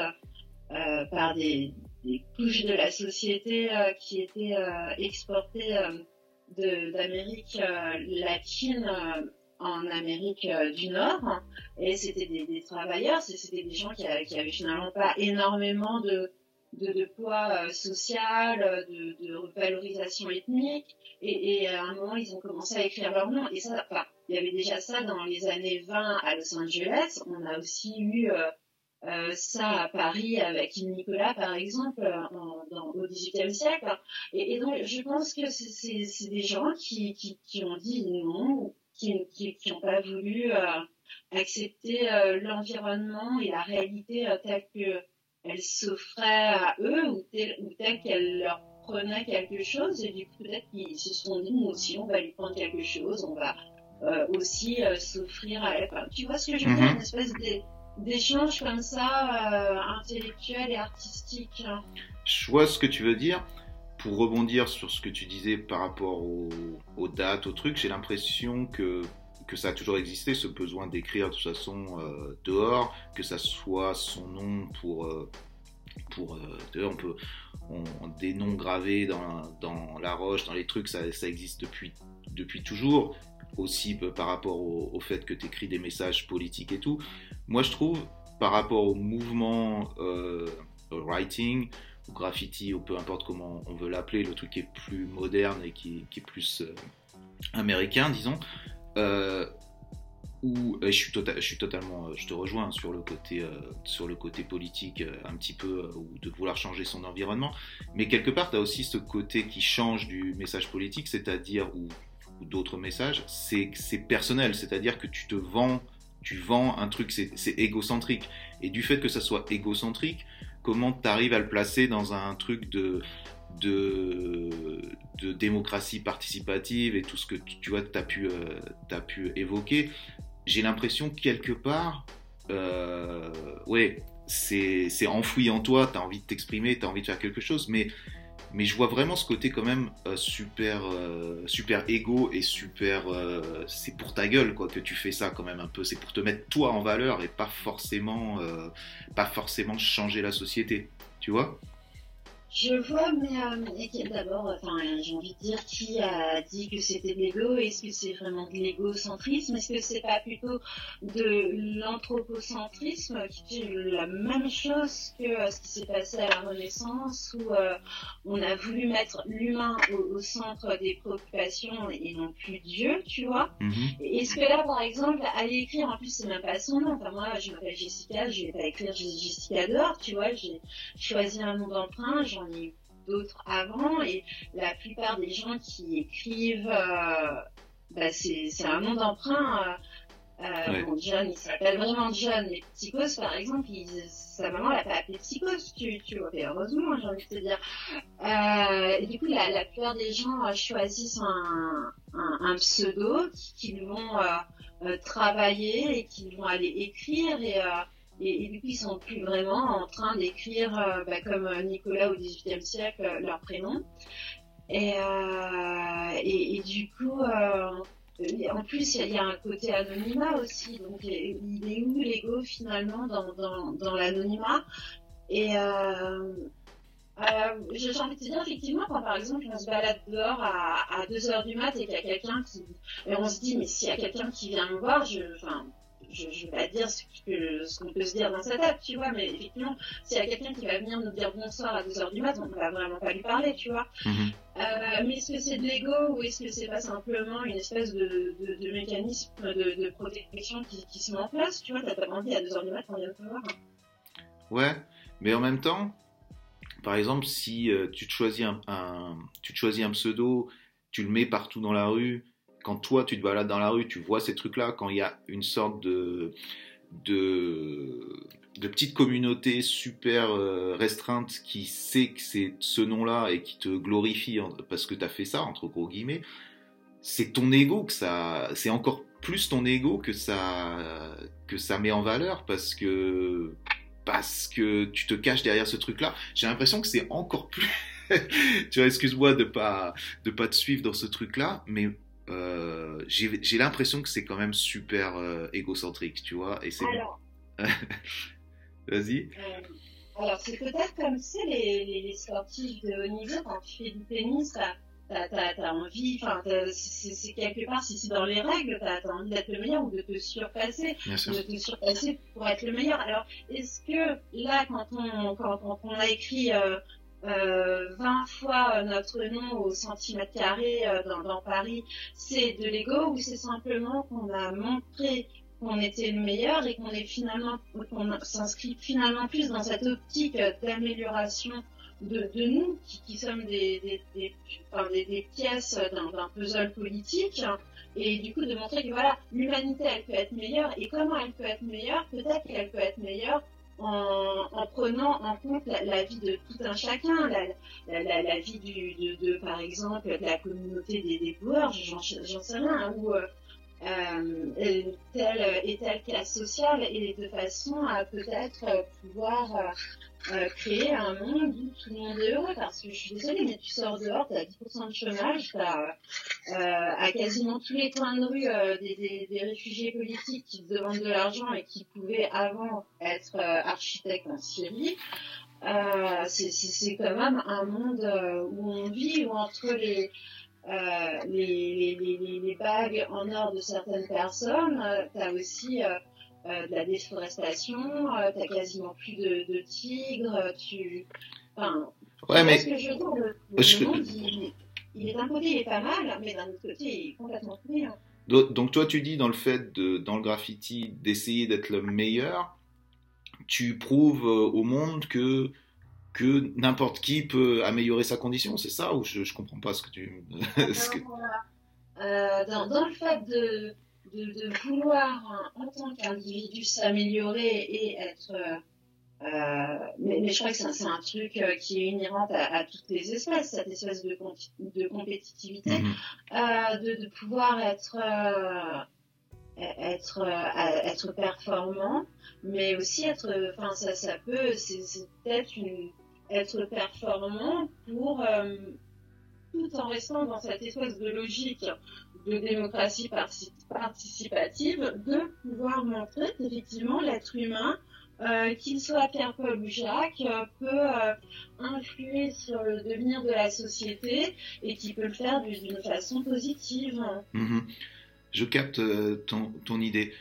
par des, couches de la société qui étaient exportées d'Amérique latine en Amérique euh, du Nord. Et c'était des, travailleurs, c'était des gens qui, avaient, finalement pas énormément de, poids euh, social, de, de revalorisation ethnique. Et, à un moment ils ont commencé à écrire leur nom. Et ça, enfin, il y avait déjà ça dans les années 20 à Los Angeles, on a aussi eu euh, ça à Paris avec Nicolas par exemple dans, au XVIIIe siècle. Et, donc je pense que c'est des gens qui, qui, qui ont dit non qui n'ont pas voulu euh, accepter euh, l'environnement et la réalité euh, telle qu'elle s'offrait à eux ou telle, ou telle qu'elle leur prenait quelque chose. Et du coup, peut-être qu'ils se sont dit, nous aussi, on va lui prendre quelque chose, on va aussi s'offrir à elle. tu vois ce que je veux dire mhm. Une espèce d'échange comme ça, intellectuel et artistique. Hein. Je vois ce que tu veux dire pour rebondir sur ce que tu disais par rapport aux, dates, aux trucs, j'ai l'impression que, que ça a toujours existé, ce besoin d'écrire de toute façon euh, dehors, que ça soit son nom pour... Euh, pour euh, on peut des noms gravés dans, dans, la roche, dans les trucs, ça, ça existe depuis, depuis toujours. Aussi par rapport au, au fait que tu écris des messages politiques et tout. Moi, je trouve, par rapport au mouvement writing, graffiti ou peu importe comment on veut l'appeler, le truc qui est plus moderne et qui, est plus euh, américain, disons. Euh, où je suis, tota-, je suis totalement, euh, je te rejoins sur le côté, sur le côté politique un petit peu, ou de vouloir changer son environnement, mais quelque part, tu as aussi ce côté qui change du message politique, c'est-à-dire, ou, ou d'autres messages, c'est personnel, c'est-à-dire que tu te vends, tu vends un truc, c'est égocentrique, et du fait que ça soit égocentrique, comment tu arrives à le placer dans un truc de, de, démocratie participative et tout ce que tu vois, as, pu, euh, pu évoquer, j'ai l'impression que quelque part, euh, ouais, c'est enfoui en toi, tu as envie de t'exprimer, tu as envie de faire quelque chose, mais mais je vois vraiment ce côté quand même euh, super euh, super égo et super euh, c'est pour ta gueule quoi que tu fais ça quand même un peu. C'est pour te mettre toi en valeur et pas forcément pas forcément changer la société. Tu vois? Je vois, mais euh, d'abord, enfin, j'ai envie de dire qui a dit que c'était de l'ego? Est-ce que c'est vraiment de l'égocentrisme? Est-ce que c'est pas plutôt de l'anthropocentrisme qui est la même chose que euh, ce qui s'est passé à la Renaissance où euh, on a voulu mettre l'humain au, centre des préoccupations et non plus Dieu, tu vois? Mm-hmm. Est-ce que là, par exemple, aller écrire, en plus c'est même pas son nom. Enfin moi, je m'appelle Jessica, je vais pas écrire Jessica dehors, tu vois J'ai choisi un nom d'emprunt j'en ai d'autres avant et la plupart des gens qui écrivent, euh, bah c'est un nom d'emprunt. Euh, euh John, il s'appelle vraiment John. Les Psychos, par exemple, sa maman l'a pas appelé Psychos, tu, tu vois, heureusement, j'ai envie de te dire. Euh, et du coup, la, la, plupart des gens choisissent un, un, un pseudo qu'ils vont travailler et qu'ils vont aller écrire et et, du coup, ils sont plus vraiment en train d'écrire euh, bah, comme euh, Nicolas au XVIIIe siècle euh, leur prénom. Et, et, du coup, en plus, il y, a un côté anonymat aussi. Donc, il est où l'ego finalement dans, dans, dans l'anonymat? Et j'ai envie de dire, effectivement, quand par exemple on se balade dehors à, à 2h du mat et qu'il y a quelqu'un qui. Et on se dit, mais s'il y a quelqu'un qui vient me voir, je. Enfin, je ne vais pas dire ce qu'on peut se dire dans sa tête, tu vois, mais effectivement, s'il y a quelqu'un qui va venir nous dire bonsoir à 2h du mat, on ne va vraiment pas lui parler, tu vois. Mhm. Euh, mais est-ce que c'est de l'ego ou est-ce que c'est pas simplement une espèce de, mécanisme de, protection qui, se met en place, tu vois, t'as pas envie à 2h du mat, on vient de te voir. Ouais, mais en même temps, par exemple, si euh, tu, te choisis un, tu te choisis un pseudo, tu le mets partout dans la rue, quand toi tu te balades dans la rue, tu vois ces trucs-là, quand il y a une sorte de, de, petite communauté super euh, restreinte qui sait que c'est ce nom-là et qui te glorifie parce que tu as fait ça, entre gros guillemets, c'est ton ego que ça. C'est encore plus ton ego que ça, que ça met en valeur parce que parce que tu te caches derrière ce truc-là. J'ai l'impression que c'est encore plus. *laughs* tu vois, excuse-moi de pas de pas te suivre dans ce truc-là, mais euh, j'ai l'impression que c'est quand même super euh, égocentrique, tu vois. Et c'est. *laughs* Vas-y. Euh, alors c'est peut-être comme c'est les, les, les, sportifs de haut niveau quand tu fais du tennis t'as envie, enfin, c'est quelque part, si c'est dans les règles, t'as as envie d'être le meilleur ou de te surpasser, de te surpasser pour être le meilleur. Alors, est-ce que là, quand on, quand, on a écrit euh, 20 fois notre nom au centimètre carré euh, dans, Paris, c'est de l'ego ou c'est simplement qu'on a montré qu'on était le meilleur et qu'on s'inscrit finalement plus dans cette optique d'amélioration de, nous qui, sommes des, des pièces d'un puzzle politique et du coup de montrer que voilà l'humanité elle peut être meilleure et comment elle peut être meilleure peut-être qu'elle peut être meilleure en, en, prenant en compte la, vie de tout un chacun, la, la, vie du, de, par exemple, la communauté des, joueurs, j'en sais rien, ou euh, euh, telle et telle classe sociale, et de façon à peut-être pouvoir euh, créer un monde où tout le monde est heureux parce que je suis désolée mais tu sors dehors t'as 10% de chômage t'as euh, à quasiment tous les coins de rue euh, des, réfugiés politiques qui te demandent de l'argent et qui pouvaient avant être architectes en Syrie c'est quand même un monde où on vit où entre les les, les, les, les, bagues en or de certaines personnes, tu as aussi euh, de la déforestation, euh, t'as quasiment plus de, de, tigres, tu... Enfin, ouais, mais... ce que je veux dire, le, le monde, il, il est d'un côté, il est pas mal, mais d'un autre côté, il est complètement pourri. Hein. Donc toi, tu dis dans le fait, de, dans le graffiti, d'essayer d'être le meilleur, tu prouves euh, au monde que que n'importe qui peut améliorer sa condition, c'est ça ou je, je comprends pas ce que tu... *laughs* ce que... Euh, dans, dans, le fait de, de, de vouloir en tant qu'individu s'améliorer et être euh, mais, mais, je crois que c'est un, un, truc euh, qui est inhérent à, à, toutes les espèces, cette espèce de, de compétitivité, euh, de, de, pouvoir être euh, être euh, être performant, mais aussi être, enfin ça, ça peut, c'est peut-être une être performant pour euh, tout en restant dans cette espèce de logique de démocratie participative, de pouvoir montrer qu'effectivement l'être humain, euh, qu'il soit Pierre, Paul ou Jacques, euh, peut euh, influer sur le devenir de la société et qui peut le faire d'une façon positive. Mmh. Je capte ton, ton idée.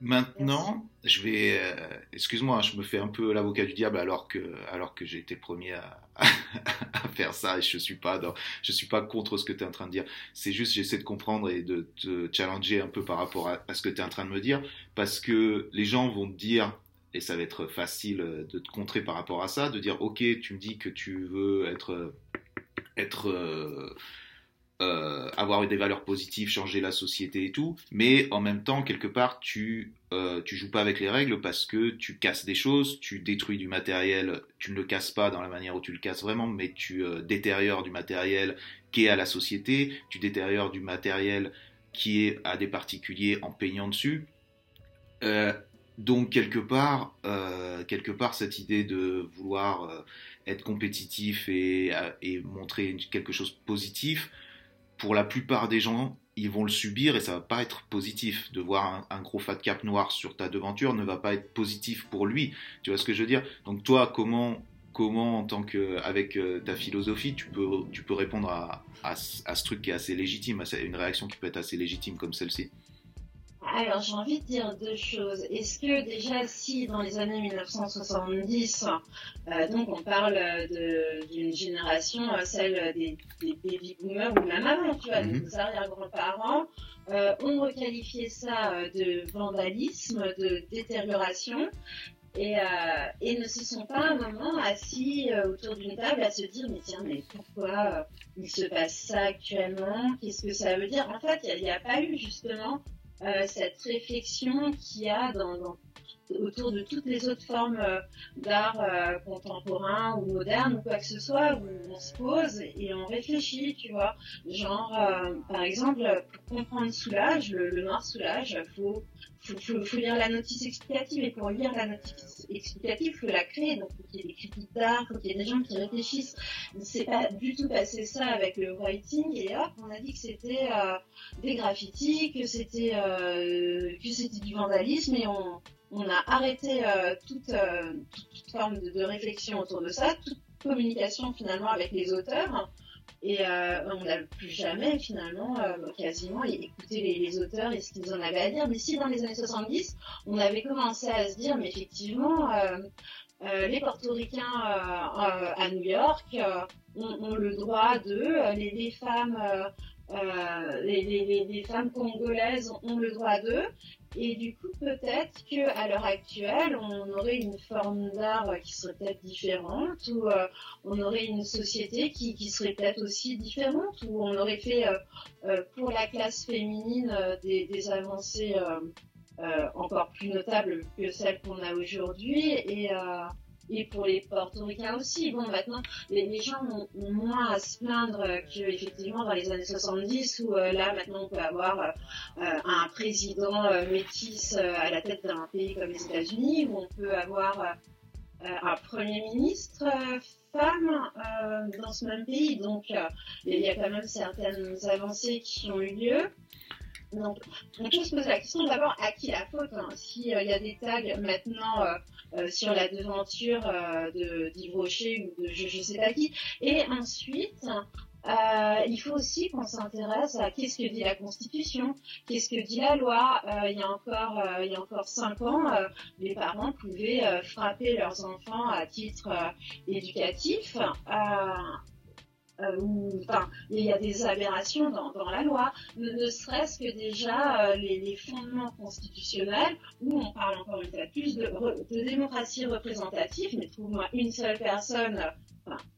Maintenant, je vais, euh, excuse-moi, je me fais un peu l'avocat du diable alors que, alors que j'ai été premier à, *laughs* à, faire ça et je suis pas je suis pas contre ce que tu es en train de dire. C'est juste, j'essaie de comprendre et de te challenger un peu par rapport à, à ce que tu es en train de me dire parce que les gens vont te dire, et ça va être facile de te contrer par rapport à ça, de dire, ok, tu me dis que tu veux être, être, euh, euh, avoir des valeurs positives, changer la société et tout, mais en même temps, quelque part, tu, euh, tu joues pas avec les règles parce que tu casses des choses, tu détruis du matériel, tu ne le casses pas dans la manière où tu le casses vraiment, mais tu euh, détériores du matériel qui est à la société, tu détériores du matériel qui est à des particuliers en peignant dessus. Euh, donc quelque part, euh, quelque part, cette idée de vouloir être compétitif et, et montrer quelque chose de positif, pour la plupart des gens, ils vont le subir et ça va pas être positif. De voir un, gros fat cap noir sur ta devanture ne va pas être positif pour lui. Tu vois ce que je veux dire? Donc toi, comment, comment en tant que avec euh, ta philosophie, tu peux, tu peux répondre à, à, à ce truc qui est assez légitime, à une réaction qui peut être assez légitime comme celle-ci? Alors j'ai envie de dire deux choses. Est-ce que déjà si dans les années 1970, euh, donc on parle d'une génération, euh, celle des, des, baby boomers ou même avant, tu vois, -hmm. des arrière-grands-parents, euh, on requalifiait ça de vandalisme, de détérioration. et, et, ne se sont pas un moment assis autour d'une table à se dire mais tiens mais pourquoi il se passe ça actuellement? Qu'est-ce que ça veut dire? En fait, il n'y a, pas eu justement cette réflexion qu'il y a dans, dans autour de toutes les autres formes euh, d'art euh, contemporain ou moderne ou quoi que ce soit, où on se pose et on réfléchit, tu vois. Genre, euh, par exemple, pour comprendre Soulage, le, noir Soulage, faut, faut, lire la notice explicative et pour lire la notice explicative, il faut la créer. Donc, il faut qu'il y ait des critiques d'art, il faut qu'il y ait des gens qui réfléchissent. C'est pas du tout passé ça avec le writing et hop, on a dit que c'était des graffitis, que c'était que c'était du vandalisme et on, on a arrêté euh, toute, euh, toute, forme de, réflexion autour de ça, toute communication finalement avec les auteurs. Et euh, on n'a plus jamais finalement quasiment écouté les, les, auteurs et ce qu'ils en avaient à dire. Mais si dans les années 70, on avait commencé à se dire, mais effectivement, les portoricains à New York ont, le droit de, les, les femmes euh, les, femmes congolaises ont le droit d'eux. Et du coup, peut-être qu'à l'heure actuelle, on aurait une forme d'art qui serait peut-être différente, ou euh, on aurait une société qui, serait peut-être aussi différente, ou on aurait fait euh, pour la classe féminine des, des, avancées encore plus notables que celles qu'on a aujourd'hui. Et et pour les portoricains aussi. Bon, maintenant, les, gens ont, moins à se plaindre qu'effectivement dans les années 70 où euh, là, maintenant, on peut avoir euh, un président euh, métis à la tête d'un pays comme les États-Unis, où on peut avoir un premier ministre femme dans ce même pays. Donc, il y a quand même certaines avancées qui ont eu lieu. Donc, on peut se poser la question d'abord à qui la faute hein. S'il y a des tags maintenant euh, sur la devanture euh, de d'Yves Rocher ou de je, ne sais pas qui. Et ensuite, euh, il faut aussi qu'on s'intéresse à qu'est-ce que dit la Constitution, qu'est-ce que dit la loi. Euh, il y a encore, euh, il y a encore cinq ans, les parents pouvaient frapper leurs enfants à titre éducatif. Euh, il y a des aberrations dans, la loi, ne, serait-ce que déjà euh, les, fondements constitutionnels, où on parle encore une fois plus de, démocratie représentative, mais trouve-moi une seule personne,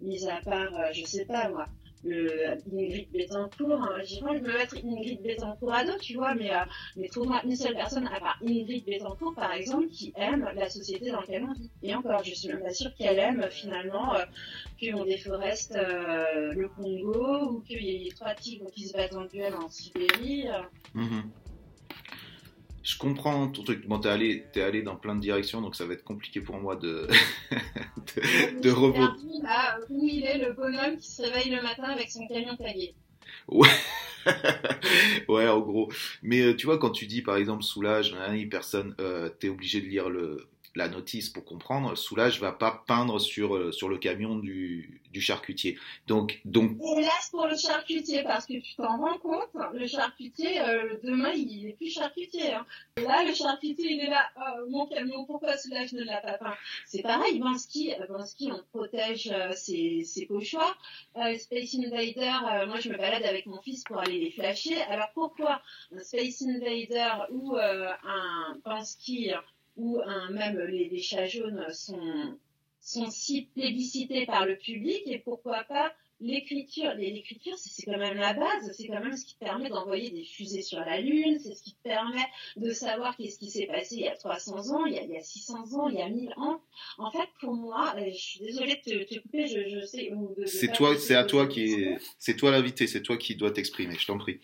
mise à part, euh, je sais pas moi, le Ingrid Betancourt, hein. envie de me mettre Ingrid Betancourt à dos, tu vois, mais, euh, mais trouve-moi une seule personne, à part Ingrid Betancourt, par exemple, qui aime la société dans laquelle on vit. Et encore, je suis même pas sûre qu'elle aime, finalement, euh, qu'on déforeste euh, le Congo, ou qu'il y ait trois tigres qui se battent en duel en Sibérie. Mm-hmm je comprends ton truc. Bon, t'es allé, es allé dans plein de directions, donc ça va être compliqué pour moi de, *laughs* de, de rebondir. où il est le bonhomme qui se réveille le matin avec son camion tagué. Ouais. *laughs* ouais, en gros. Mais euh, tu vois, quand tu dis par exemple soulage, personne, euh, t'es obligé de lire le, la notice pour comprendre, Soulage va pas peindre sur, euh, sur le camion du, du charcutier. Donc, donc. Hélas pour le charcutier, parce que tu t'en rends compte, le charcutier, euh, demain, il est plus charcutier. Hein. Là, le charcutier, il est là, oh, mon camion, pourquoi Soulage ne l'a pas peint? C'est pareil, Bansky, Bansky, on protège euh, ses, ses pochoirs. Space Invader, moi, je me balade avec mon fils pour aller les flasher. Alors, pourquoi un Space Invader ou un Bansky où même les, chats jaunes sont, sont si plébiscités par le public et pourquoi pas l'écriture. L'écriture, c'est quand même la base, c'est quand même ce qui permet d'envoyer des fusées sur la Lune, c'est ce qui permet de savoir qu'est-ce qui s'est passé il y a 300 ans, il y a, il y a 600 ans, il y a 1000 ans. En fait, pour moi, euh, je suis désolée de te, couper, je, je sais. C'est toi, c'est à toi qui c'est toi l'invité, c'est toi qui dois t'exprimer, je t'en prie.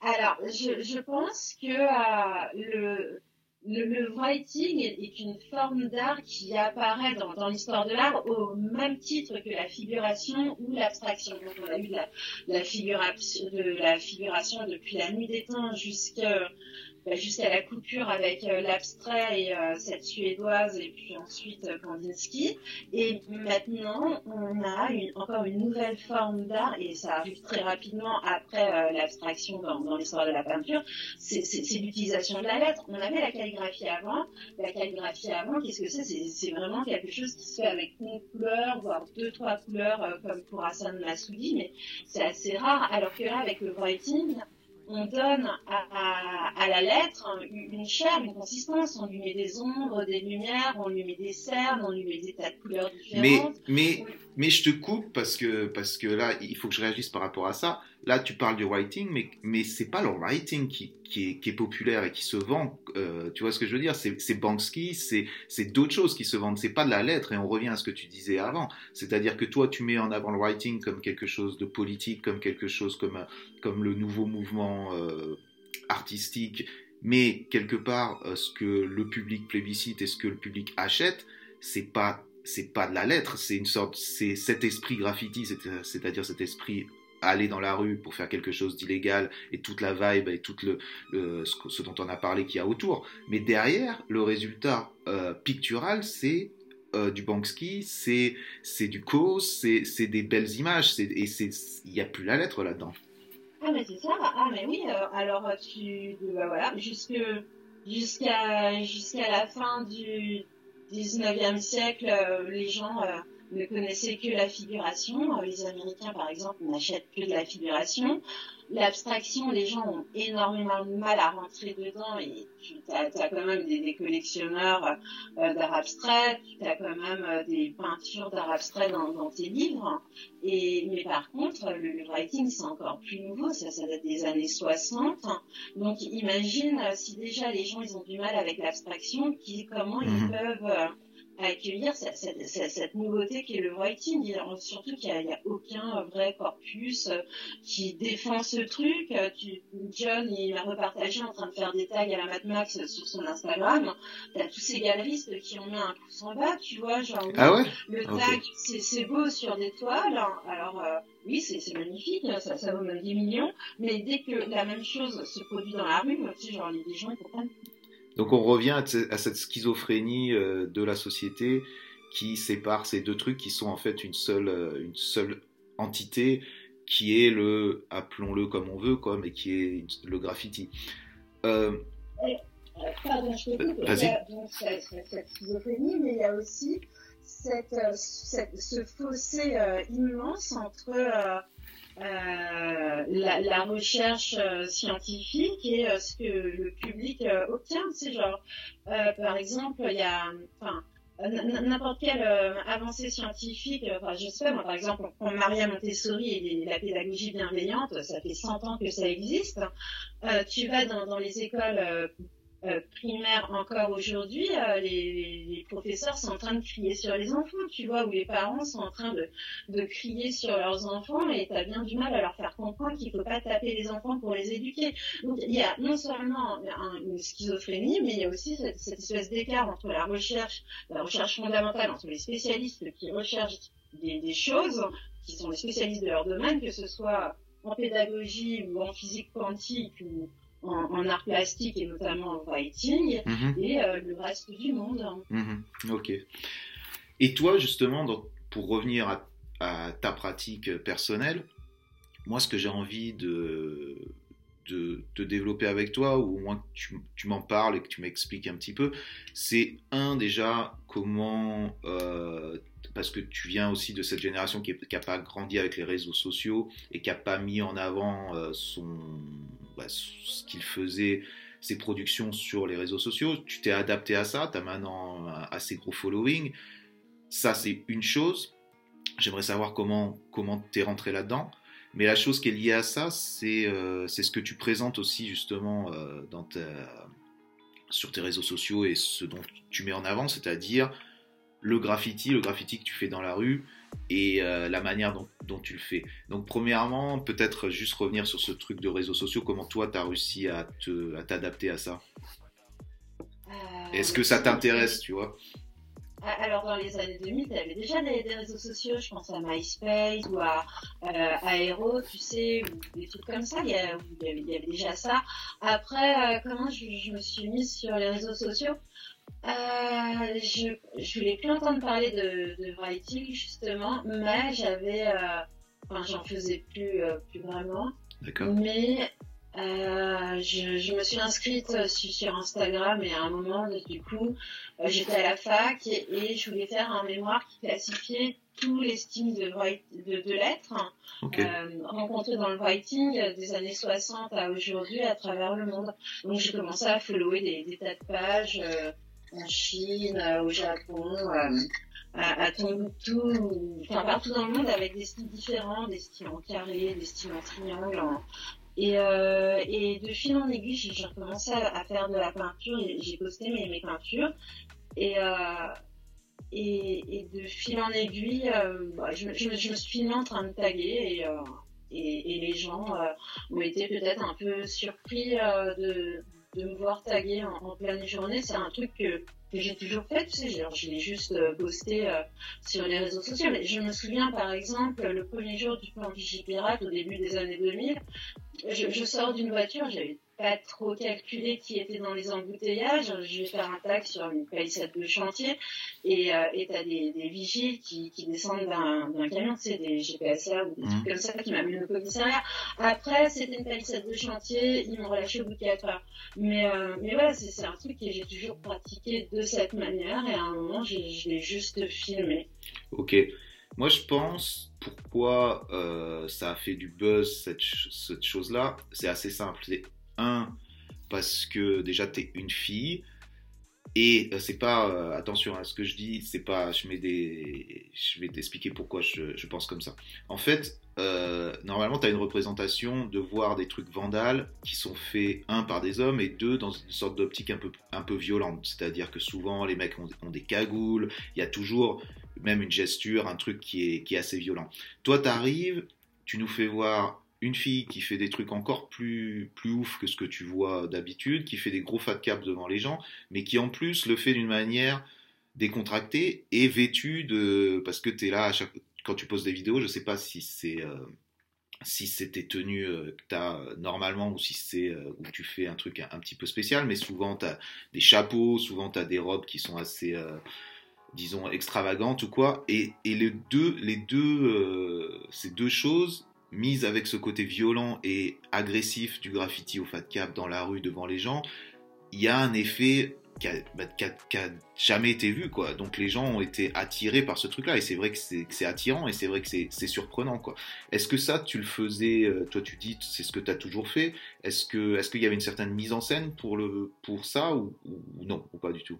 Alors, je, je pense que euh, le le, writing est, une forme d'art qui apparaît dans, l'histoire de l'art au même titre que la figuration ou l'abstraction. on a eu la, la, de, la figuration depuis la nuit des temps jusqu'à bah, jusqu'à la coupure avec euh, l'abstrait et euh, cette suédoise et puis ensuite euh, Kandinsky. Et maintenant, on a encore une nouvelle forme d'art et ça arrive très rapidement après l'abstraction dans, dans l'histoire de la peinture. C'est l'utilisation de la lettre. On avait la calligraphie avant. La calligraphie avant, qu'est-ce que c'est? C'est vraiment quelque chose qui se fait avec une couleur, voire deux, trois couleurs comme pour Hassan Massoudi, mais c'est assez rare. Alors que là, avec le writing, on donne à, la lettre une chair, une consistance. On lui met des ombres, des lumières, on lui met des cernes, on lui met des tas de couleurs différentes. Mais, mais, mais je te coupe parce que, parce que là, il faut que je réagisse par rapport à ça. Là, tu parles du writing, mais, mais c'est pas le writing qui, qui, est, populaire et qui se vend. Euh, tu vois ce que je veux dire? C'est Banksy, c'est d'autres choses qui se vendent. C'est pas de la lettre. Et on revient à ce que tu disais avant. C'est-à-dire que toi, tu mets en avant le writing comme quelque chose de politique, comme quelque chose comme, comme le nouveau mouvement euh, artistique. Mais quelque part, euh, ce que le public plébiscite et ce que le public achète, c'est pas c'est pas de la lettre, c'est une sorte, c'est cet esprit graffiti, c'est-à-dire cet esprit aller dans la rue pour faire quelque chose d'illégal et toute la vibe et tout le, ce, dont on a parlé qu'il y a autour. Mais derrière, le résultat euh, pictural, c'est euh, du Banksy, c'est c'est du cause, c'est des belles images, et il n'y a plus la lettre là-dedans. Ah mais c'est ça, ah mais oui, euh, alors tu, bah, voilà, jusque jusqu'à jusqu'à la fin du 19e siècle, les gens ne connaissaient que la figuration. Les Américains, par exemple, n'achètent que de la figuration. L'abstraction, les gens ont énormément de mal à rentrer dedans et tu as, quand même des, collectionneurs euh, d'art abstrait, tu as quand même euh, des peintures d'art abstrait dans, tes livres. Et, mais par contre, le, writing, c'est encore plus nouveau, ça, ça date des années 60. Donc imagine euh, si déjà les gens, ils ont du mal avec l'abstraction, comment ils mhm. Accueillir cette, cette, cette, nouveauté qui est le writing. Surtout qu'il n'y a, a, aucun vrai corpus euh, qui défend ce truc. Euh, tu, John, il m'a repartagé en train de faire des tags à la Mad Max sur son Instagram. T'as tous ces galeristes qui ont mis un pouce en bas, tu vois, genre ah ouais le tag, c'est beau sur des toiles. Alors euh, oui, c'est magnifique, ça, ça vaut même 10 millions, mais dès que la même chose se produit dans la rue, tu sais, genre les gens ils comprennent donc on revient à, cette schizophrénie euh, de la société qui sépare ces deux trucs qui sont en fait une seule, euh, une seule entité qui est le, appelons-le comme on veut, quoi, mais qui est le graffiti. Euh, pardon, je te Il y a donc cette, schizophrénie, mais il y a aussi cette, ce fossé immense entre euh, la, recherche euh, scientifique et euh, ce que le public obtient. C'est genre, par exemple, il y a, n'importe quelle avancée scientifique, je sais pas, par exemple, Maria Montessori et la pédagogie bienveillante, ça fait 100 ans que ça existe. tu vas dans les écoles euh, primaire encore aujourd'hui, euh, les, professeurs sont en train de crier sur les enfants, tu vois, ou les parents sont en train de, crier sur leurs enfants et tu as bien du mal à leur faire comprendre qu'il faut pas taper les enfants pour les éduquer. Donc il y a non seulement une schizophrénie, mais il y a aussi cette, cette espèce d'écart entre la recherche, la recherche fondamentale, entre les spécialistes qui recherchent des, choses, qui sont les spécialistes de leur domaine, que ce soit en pédagogie ou en physique quantique en, art plastique et notamment en writing, mhm. et euh, le reste du monde. Mhm. Ok. Et toi, justement, donc, pour revenir à, ta pratique personnelle, moi, ce que j'ai envie de, de, développer avec toi, ou au moins que tu, tu m'en parles et que tu m'expliques un petit peu, c'est un déjà comment euh, parce que tu viens aussi de cette génération qui n'a pas grandi avec les réseaux sociaux et qui n'a pas mis en avant euh, bah, ce qu'il faisait, ses productions sur les réseaux sociaux. Tu t'es adapté à ça, tu as maintenant un assez gros following. Ça, c'est une chose. J'aimerais savoir comment comment es rentré là-dedans. Mais la chose qui est liée à ça, c'est euh, ce que tu présentes aussi justement euh, sur tes réseaux sociaux et ce dont tu mets en avant, c'est-à-dire le graffiti, le graffiti que tu fais dans la rue et euh, la manière dont, tu le fais. Donc premièrement, peut-être juste revenir sur ce truc de réseaux sociaux, comment toi tu as réussi à t'adapter à, ça? Euh, Est-ce que ça t'intéresse, tu vois? Ah, alors dans les années 2000, il y avait déjà des, réseaux sociaux, je pense à MySpace ou à euh, Aero, tu sais, ou des trucs comme ça, il y, avait, déjà ça. Après, comment je, me suis mise sur les réseaux sociaux? Je, je voulais plus entendre parler de, de writing justement, mais j'avais, euh, enfin j'en faisais plus, euh, plus vraiment. D'accord. Mais euh, je, me suis inscrite sur, Instagram et à un moment, du coup, euh, j'étais à la fac et, je voulais faire un mémoire qui classifiait tous les styles de, de, lettres euh, rencontrés dans le writing des années 60 à aujourd'hui à travers le monde. Donc j'ai commencé à follower des, tas de pages en Chine, au Japon, à, à Tombouctou, enfin partout dans le monde avec des styles différents, des styles en carré, des styles en triangle, et, euh, et de fil en aiguille, j'ai recommencé à, faire de la peinture j'ai posté mes, mes peintures. Et, euh, et, et, de fil en aiguille, euh, bah, je, me suis filmée en train de taguer et, euh, et, les gens euh, ont été peut-être un peu surpris euh, de, de me voir taguer en, pleine journée. C'est un truc que que j'ai toujours fait, tu sais, genre, je l'ai juste posté euh, sur les réseaux sociaux. Mais je me souviens, par exemple, le premier jour du plan Pirate au début des années 2000, je, je sors d'une voiture, j'avais pas trop calculé qui était dans les embouteillages. Je vais faire un tag sur une palissade de chantier et euh, et t'as des, des vigiles qui, qui descendent d'un camion, c'est des GPSR ou des trucs mmh. comme ça qui m'amènent au commissariat. Après, c'était une palissade de chantier, ils m'ont relâché au bout de 4 heures. Mais euh, mais voilà, c'est un truc que j'ai toujours pratiqué de cette manière et à un moment, je l'ai juste filmé. Ok. Moi, je pense pourquoi euh, ça a fait du buzz cette, cette chose-là. C'est assez simple. Un, parce que déjà, tu es une fille. Et euh, c'est pas, euh, attention à ce que je dis, c'est pas, je mets des, je vais t'expliquer pourquoi je, pense comme ça. En fait, euh, normalement, tu as une représentation de voir des trucs vandales qui sont faits, un, par des hommes et deux, dans une sorte d'optique un peu, un peu violente. C'est-à-dire que souvent, les mecs ont, ont des cagoules, il y a toujours même une gesture, un truc qui est, qui est assez violent. Toi, tu arrives, tu nous fais voir une fille qui fait des trucs encore plus, plus ouf que ce que tu vois d'habitude, qui fait des gros fat caps devant les gens, mais qui en plus le fait d'une manière décontractée et vêtue de. Parce que tu es là à chaque... quand tu poses des vidéos, je sais pas si c'est. Euh, si c'était tenu euh, que tu as euh, normalement ou si c'est où tu fais un truc un, petit peu spécial, mais souvent tu as des chapeaux, souvent tu as des robes qui sont assez, disons, extravagantes ou quoi. Et, et les deux, les deux, ces deux choses, mise avec ce côté violent et agressif du graffiti au fat cap dans la rue devant les gens, il y a un effet qui a, bah, jamais été vu quoi. Donc les gens ont été attirés par ce truc-là et c'est vrai que c'est attirant et c'est vrai que c'est surprenant quoi. Est-ce que ça tu le faisais, euh, toi tu dis c'est ce que tu as toujours fait? Est-ce que est-ce qu'il y avait une certaine mise en scène pour le pour ça ou non ou pas du tout?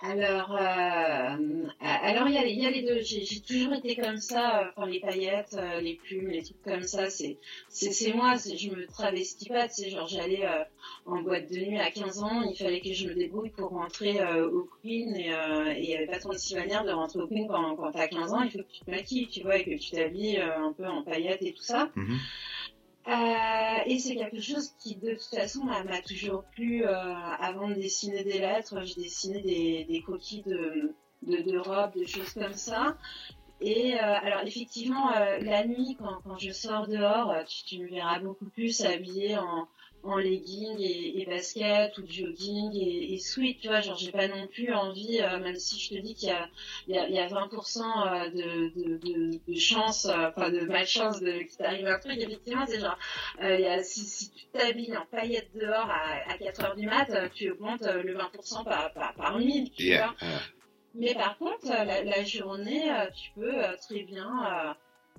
Alors, euh, alors il y, a, les deux. J'ai toujours été comme ça. Euh, enfin, les paillettes, euh, les plumes, les trucs comme ça, c'est c'est moi. Je me travestis pas. Sais, genre j'allais euh, en boîte de nuit à 15 ans. Il fallait que je me débrouille pour rentrer au Queen et il y avait pas 36 manières de rentrer au Queen quand quand t'as 15 ans. Il faut que tu te maquilles, tu vois, et que tu t'habilles un peu en paillettes et tout ça. Mm-hmm. Euh, et c'est quelque chose qui, de toute façon, m'a toujours plu. Euh, avant de dessiner des lettres, je dessinais des, des coquilles de, de, de, robes, de choses comme ça. Et euh, alors, effectivement, euh, la nuit, quand, quand, je sors dehors, tu, tu, me verras beaucoup plus habillée en, en legging et, et, basket ou jogging et, et sweat, tu vois, genre j'ai pas non plus envie, euh, même si je te dis qu'il y a, il y a, il y a 20% euh, de, de, de, de chance, euh, enfin de malchance de qu'il t'arrive un truc, effectivement c'est genre, il y a, si, si tu t'habilles en paillettes dehors à, à 4 heures du mat, tu augmentes le 20% par, par, par 1000, tu vois. Mais par contre, la, la journée, tu peux très bien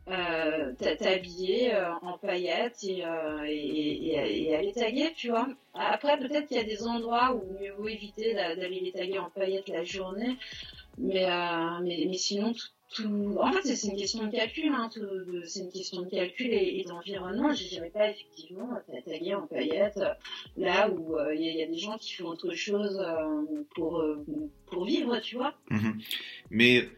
euh, t'habiller euh, en paillettes et, euh, et, aller taguer, tu vois. Après, peut-être qu'il y a des endroits où mieux vaut éviter d'aller les taguer en paillettes la journée, mais, euh, mais, sinon, tout, en fait, c'est une question de calcul, hein, c'est une question de calcul et, d'environnement. Je dirais pas effectivement taguer en paillettes là où il y, a des gens qui font autre chose pour, pour vivre, tu vois. Mm-hmm. Mais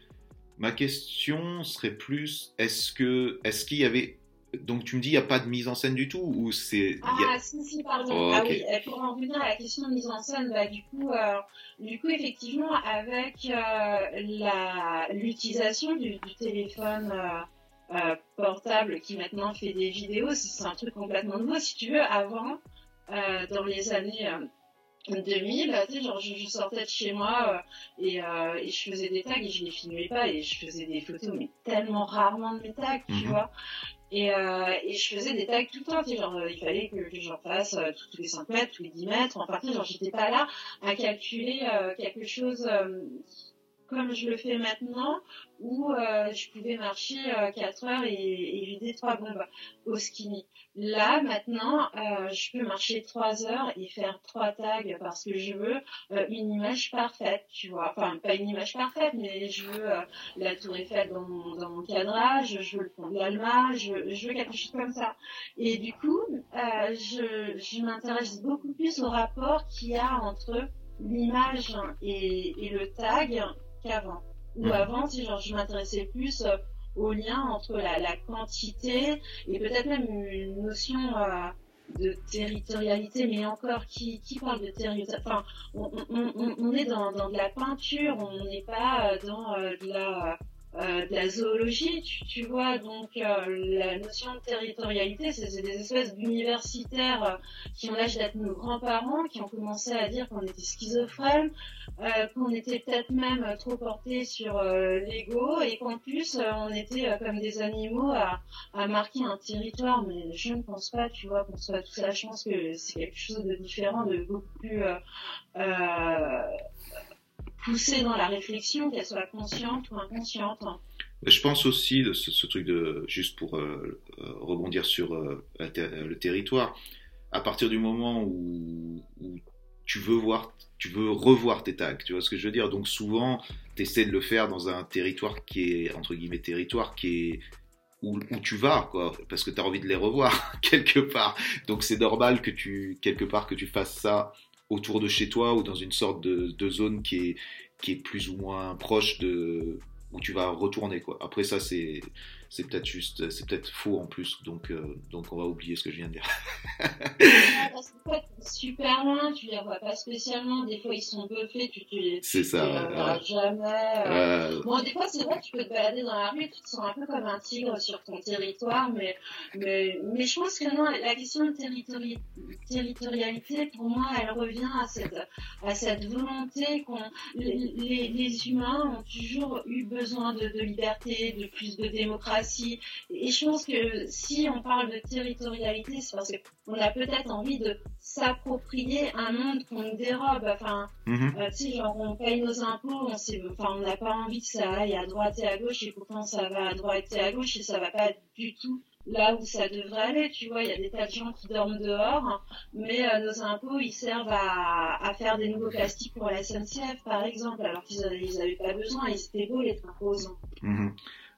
Ma question serait plus est-ce que est-ce qu'il y avait donc tu me dis il n'y a pas de mise en scène du tout ou c'est ah si si pardon. Oh, ah oui pour en revenir à la question de mise en scène bah, du coup euh, du coup effectivement avec euh, l'utilisation du, du, téléphone euh, euh portable qui maintenant fait des vidéos c'est un truc complètement nouveau. Si tu veux avant euh, dans les années 2000, tu sais, genre, je, sortais de chez moi euh, et, euh, et, je faisais des tags et je les filmais pas et je faisais des photos, mais tellement rarement de mes tags, tu mhm. vois. Et, euh, et je faisais des tags tout le temps, tu sais, genre, il fallait que, que j'en fasse tous les 5 mètres, tous les 10 mètres. Tu sais, genre, j'étais pas là à calculer quelque chose comme je le fais maintenant, où euh, je pouvais marcher euh, 4 heures et, et vider trois bombes au skinny. Là, maintenant, euh, je peux marcher 3 heures et faire trois tags parce que je veux euh, une image parfaite, tu vois. Enfin, pas une image parfaite, mais je veux la tour Eiffel dans mon, cadrage, je veux le pont de l'Alma, je, je veux quelque chose comme ça. Et du coup, je, m'intéresse beaucoup plus au rapport qu'il y a entre l'image et le tag qu'avant. Ou Mhm. avant, si genre, je m'intéressais plus euh, au lien entre la, la quantité et peut-être même une notion euh, de territorialité, mais encore, qui, qui parle de territorialité Enfin, on, on, on, on est dans, dans de la peinture, on n'est pas euh, dans euh, de la... euh, de la zoologie, tu, tu vois, donc euh, la notion de territorialité, c'est des espèces d'universitaires euh, qui ont l'âge d'être nos grands-parents, qui ont commencé à dire qu'on était schizophrènes, euh, qu'on était peut-être même trop portés sur euh, l'ego et qu'en plus on était comme des animaux à, à marquer un territoire. Mais je ne pense pas, tu vois, qu'on soit tous là. Je pense que c'est quelque chose de différent, de beaucoup plus euh, euh, poussé dans la réflexion, qu'elle soit consciente ou inconsciente. Je pense aussi de ce, truc de juste pour euh, euh, rebondir sur euh, le territoire. À partir du moment où, où tu veux voir, tu veux revoir tes tags, tu vois ce que je veux dire? Donc souvent, tu essaies de le faire dans un territoire qui est entre guillemets territoire qui est où, où tu vas, quoi, parce que tu as envie de les revoir *laughs* quelque part. Donc c'est normal que tu quelque part que tu fasses ça autour de chez toi ou dans une sorte de, zone qui est qui est plus ou moins proche de où tu vas retourner quoi. Après ça c'est c'est peut-être juste c'est peut-être faux en plus donc euh, donc on va oublier ce que je viens de dire. Ouais, super loin, tu les vois pas spécialement. Des fois, ils sont buffés, tu te les C'est ça, verras ouais. jamais. euh. Euh, Bon, des fois, c'est vrai tu peux te balader dans la rue tu te sens un peu comme un tigre sur ton territoire, mais, mais, mais je pense que non, la question de territori- territorialité, pour moi, elle revient à cette, à cette volonté qu'on, les, les- les humains ont toujours eu besoin de, de liberté, de plus de démocratie. Et je pense que si on parle de territorialité, c'est parce qu'on a peut-être envie de s'approprier un monde qu'on nous dérobe. Enfin, mhm. euh, tu sais, genre, on paye nos impôts, on enfin, n'a pas envie que ça aille à droite et à gauche, et pourtant ça va à droite et à gauche, et ça va pas du tout là où ça devrait aller, tu vois, il y a des tas de gens qui dorment dehors, mais euh, nos impôts, ils servent à, à faire des nouveaux plastiques pour la SNCF, par exemple, alors qu'ils avaient, ils avaient pas besoin, ils étaient beaux, les trains.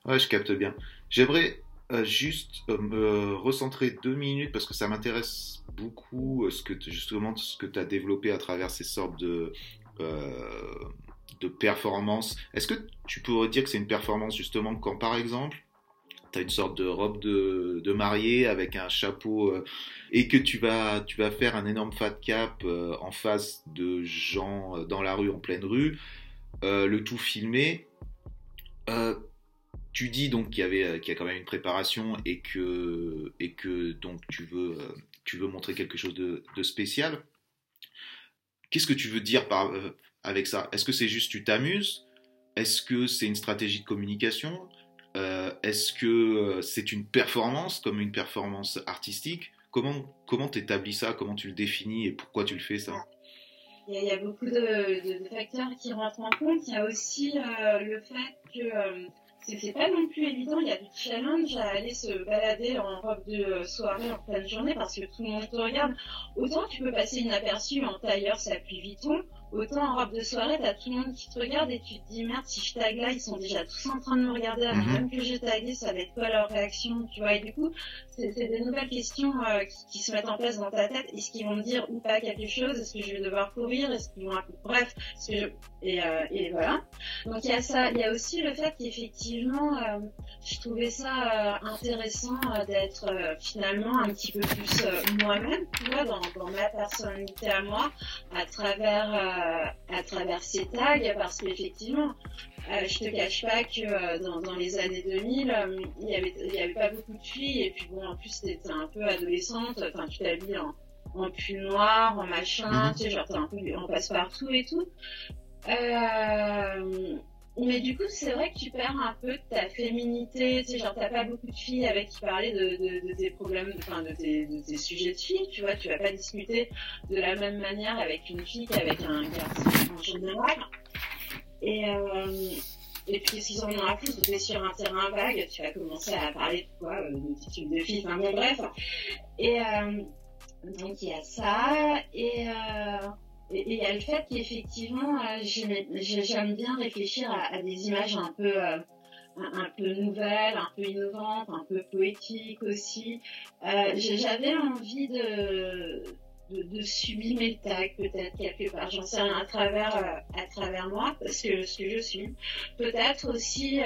Ouais, je capte bien. J'aimerais euh, juste euh, me recentrer deux minutes parce que ça m'intéresse beaucoup euh, ce que justement ce que tu as développé à travers ces sortes de de performances. Est-ce que tu pourrais dire que c'est une performance justement quand par exemple tu as une sorte de robe de, de mariée avec un chapeau et que tu vas tu vas faire un énorme fat cap en face de gens dans la rue en pleine rue, le tout filmé. Tu dis donc qu'il y avait euh, qu'il y a quand même une préparation et que et que donc tu veux euh, tu veux montrer quelque chose de, spécial. Qu'est-ce que tu veux dire par euh, avec ça? Est-ce que c'est juste tu t'amuses? Est-ce que c'est une stratégie de communication? Est-ce que c'est une performance comme une performance artistique? Comment comment t'établis ça? Comment tu le définis? Et pourquoi tu le fais ça? Il y, a, beaucoup de, facteurs qui rentrent en compte. Il y a aussi le fait que c'est pas non plus évident. Il y a du challenge à aller se balader en robe de euh, soirée en pleine journée parce que tout le monde te regarde. Autant tu peux passer inaperçu en tailleur, ça appuie Vuitton. Autant en robe de soirée, t'as tout le monde qui te regarde et tu te dis merde, si je tag là, ils sont déjà tous en train de me regarder avant Mhm. même que j'ai tagué, ça va être quoi leur réaction, tu vois. Et du coup, c'est des nouvelles questions euh, qui, qui se mettent en place dans ta tête. Est-ce qu'ils vont me dire ou pas quelque chose? Est-ce que je vais devoir courir? Est-ce qu'ils vont bref est-ce que je... et, euh, et voilà. Donc il y a ça. Il y a aussi le fait qu'effectivement, euh, je trouvais ça intéressant d'être finalement un petit peu plus moi-même, tu vois, dans, dans ma personnalité à moi, à travers à travers ces tags, parce qu'effectivement. Euh, je te cache pas que euh, dans, dans les années 2000, euh, il y avait il y avait pas beaucoup de filles et puis bon en plus t'étais un peu adolescente, enfin tu t'habilles en, en pull noir, en machin, Mhm. tu sais genre t'es un peu en passe partout et tout. Mais du coup, c'est vrai que tu perds un peu ta féminité. Tu sais, genre, t'as pas beaucoup de filles avec qui parler de, de, tes problèmes, enfin, de tes, de tes sujets de filles. Tu vois, tu vas pas discuter de la même manière avec une fille qu'avec un garçon en général. Et, euh, et puis, s'ils ont rien à foutre, tu es sur un terrain vague, tu vas commencer à parler de quoi, euh, de type de filles. Enfin, bon, bref. Et euh, donc, il y a ça. Et. Euh, et il y a le fait qu'effectivement, euh, j'aime bien réfléchir à, des images un peu, euh, un, peu nouvelles, un peu innovantes, un peu poétiques aussi. Euh, j'avais envie de, de, sublimer le tag peut-être quelque part, j'en sais rien, à travers, à travers moi, parce que ce que je suis. Peut-être aussi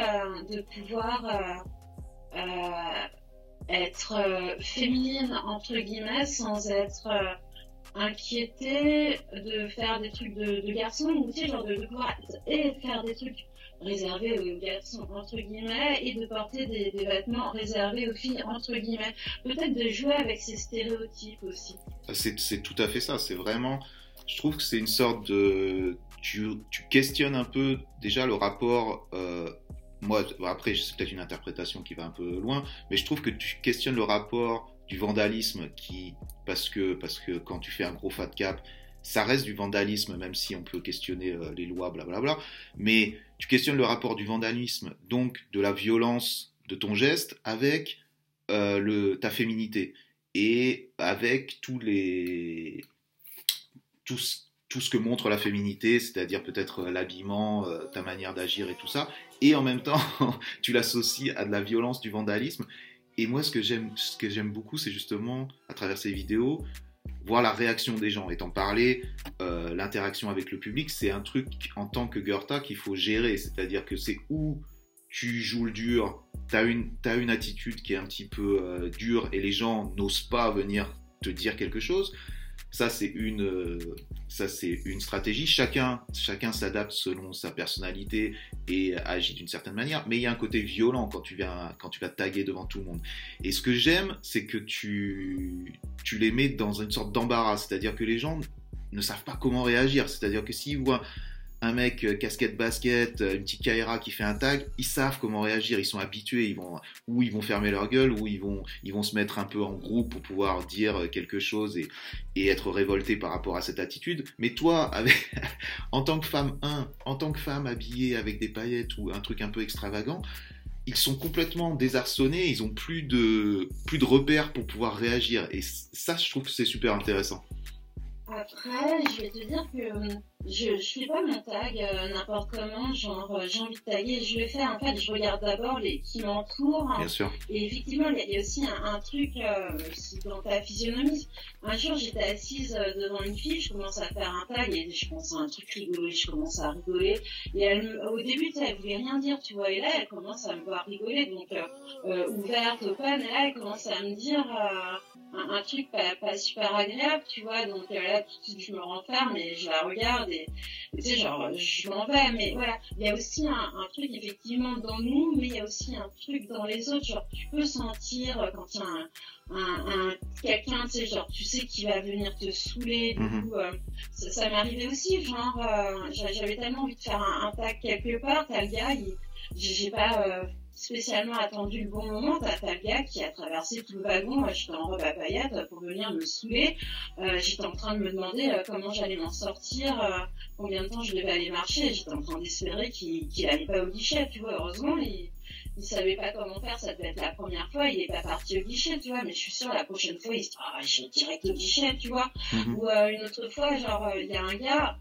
de pouvoir être féminine, entre guillemets, sans être inquiété de faire des trucs de, de garçons, ou tu sais, genre de, de et faire des trucs réservés aux garçons, entre guillemets, et de porter des, vêtements réservés aux filles, entre guillemets. Peut-être de jouer avec ces stéréotypes aussi. C'est tout à fait ça, c'est vraiment... Je trouve que c'est une sorte de... Tu, tu, questionnes un peu déjà le rapport... Euh, moi, après, c'est peut-être une interprétation qui va un peu loin, mais je trouve que tu questionnes le rapport du vandalisme qui parce que parce que quand tu fais un gros fat cap ça reste du vandalisme même si on peut questionner euh, les lois blablabla mais tu questionnes le rapport du vandalisme donc de la violence de ton geste avec euh, le ta féminité et avec tous les tout, tout ce que montre la féminité, c'est-à-dire peut-être euh, l'habillement, ta manière d'agir et tout ça, et en même temps *laughs* tu l'associes à de la violence du vandalisme, et moi, ce que j'aime, ce que j'aime beaucoup, c'est justement, à travers ces vidéos, voir la réaction des gens. Étant parlé, euh, l'interaction avec le public, c'est un truc en tant que Goethe qu'il faut gérer. C'est-à-dire que c'est où tu joues le dur, tu as une, as une attitude qui est un petit peu euh, dure et les gens n'osent pas venir te dire quelque chose. Ça, c'est une, euh, ça, c'est une stratégie. Chacun, chacun s'adapte selon sa personnalité et agit d'une certaine manière. Mais il y a un côté violent quand tu viens, quand tu vas taguer devant tout le monde. Et ce que j'aime, c'est que tu, tu les mets dans une sorte d'embarras. C'est-à-dire que les gens ne savent pas comment réagir. C'est-à-dire que s'ils voient un mec euh, casquette basket, euh, une petite Kaira qui fait un tag, ils savent comment réagir, ils sont habitués, ils vont ou ils vont fermer leur gueule ou ils vont ils vont se mettre un peu en groupe pour pouvoir dire euh, quelque chose et, et être révolté par rapport à cette attitude. Mais toi, *laughs* en tant que femme 1, en tant que femme habillée avec des paillettes ou un truc un peu extravagant, ils sont complètement désarçonnés, ils ont plus de plus de repères pour pouvoir réagir et ça je trouve que c'est super intéressant. Après, je vais te dire que je, je fais pas mon tag euh, n'importe comment, genre euh, j'ai envie de taguer, je le fais en fait, je regarde d'abord les qui m'entourent. Bien sûr. Et effectivement, il y, a aussi un, truc euh, dans ta physionomie. Un jour, j'étais assise euh, devant une fille, je commence à faire un tag et je pense à un truc rigolo, je commence à rigoler. Et elle, au début, elle voulait rien dire, tu vois, et là, elle commence à me voir rigoler, donc ouverte, open, et là, elle commence à me dire un, un, truc pas, pas, super agréable, tu vois, donc là, tout de suite, je me renferme et je la regarde et tu sais, genre, je m'en vais, mais voilà. Il y a aussi un, un, truc, effectivement, dans nous, mais il y a aussi un truc dans les autres. Genre, tu peux sentir euh, quand il y a un, un, un quelqu'un, tu sais, genre, tu sais qui va venir te saouler. Du mhm. coup, euh, ça, ça m'est arrivé aussi, genre, euh, j'avais tellement envie de faire un, un tag quelque part, t'as le gars, j'ai pas euh, spécialement attendu le bon moment. T'as le gars qui a traversé tout le wagon, j'étais en robe à paillettes pour venir me saouler. Euh, j'étais en train de me demander euh, comment j'allais m'en sortir, euh, combien de temps je devais aller marcher. J'étais en train d'espérer qu'il qu allait pas au guichet, tu vois. Heureusement, il, il savait pas comment faire, ça devait être la première fois, il est pas parti au guichet, tu vois, mais je suis sûre la prochaine fois, il se dit, ah, je vais direct au guichet, tu vois. Mhm. Ou une autre fois, genre, il y a un gars,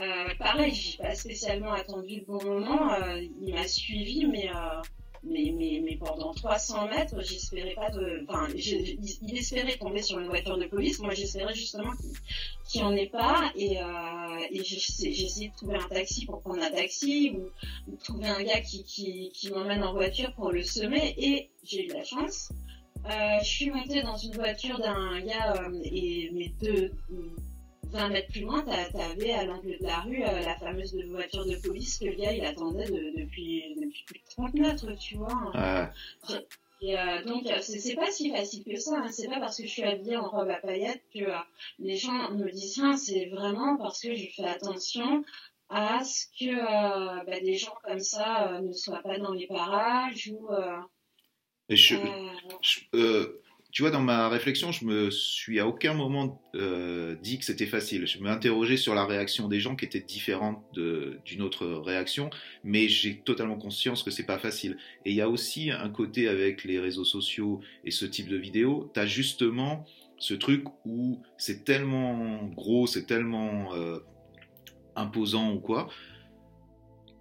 euh, pareil, j'ai pas spécialement attendu le bon moment. Euh, il m'a suivi, mais, euh, mais, mais, mais, pendant 300 mètres, j'espérais pas. Enfin, il espérait tomber sur une voiture de police. Moi, j'espérais justement qu'il n'y en ait pas. Et, j'ai essayé de trouver un taxi pour prendre un taxi ou, ou trouver un gars qui, qui, qui m'emmène en voiture pour le semer. Et j'ai eu la chance. Je suis montée dans une voiture d'un gars et mes deux 20 mètres plus loin, t'avais à l'angle de la rue euh, la fameuse voiture de police que le gars il attendait depuis, depuis plus de 30 mètres, tu vois. Et euh, donc euh, c'est pas si facile que ça. Hein. C'est pas parce que je suis habillée en robe à paillettes que les gens me disent c'est vraiment parce que je fais attention à ce que bah, des gens comme ça ne soient pas dans les parages ou. Et je, tu vois, dans ma réflexion, je me suis à aucun moment euh, dit que c'était facile. Je me interrogeais sur la réaction des gens qui était différente d'une autre réaction, mais j'ai totalement conscience que c'est pas facile. Et il y a aussi un côté avec les réseaux sociaux et ce type de vidéos, tu as justement ce truc où c'est tellement gros, c'est tellement euh, imposant ou quoi,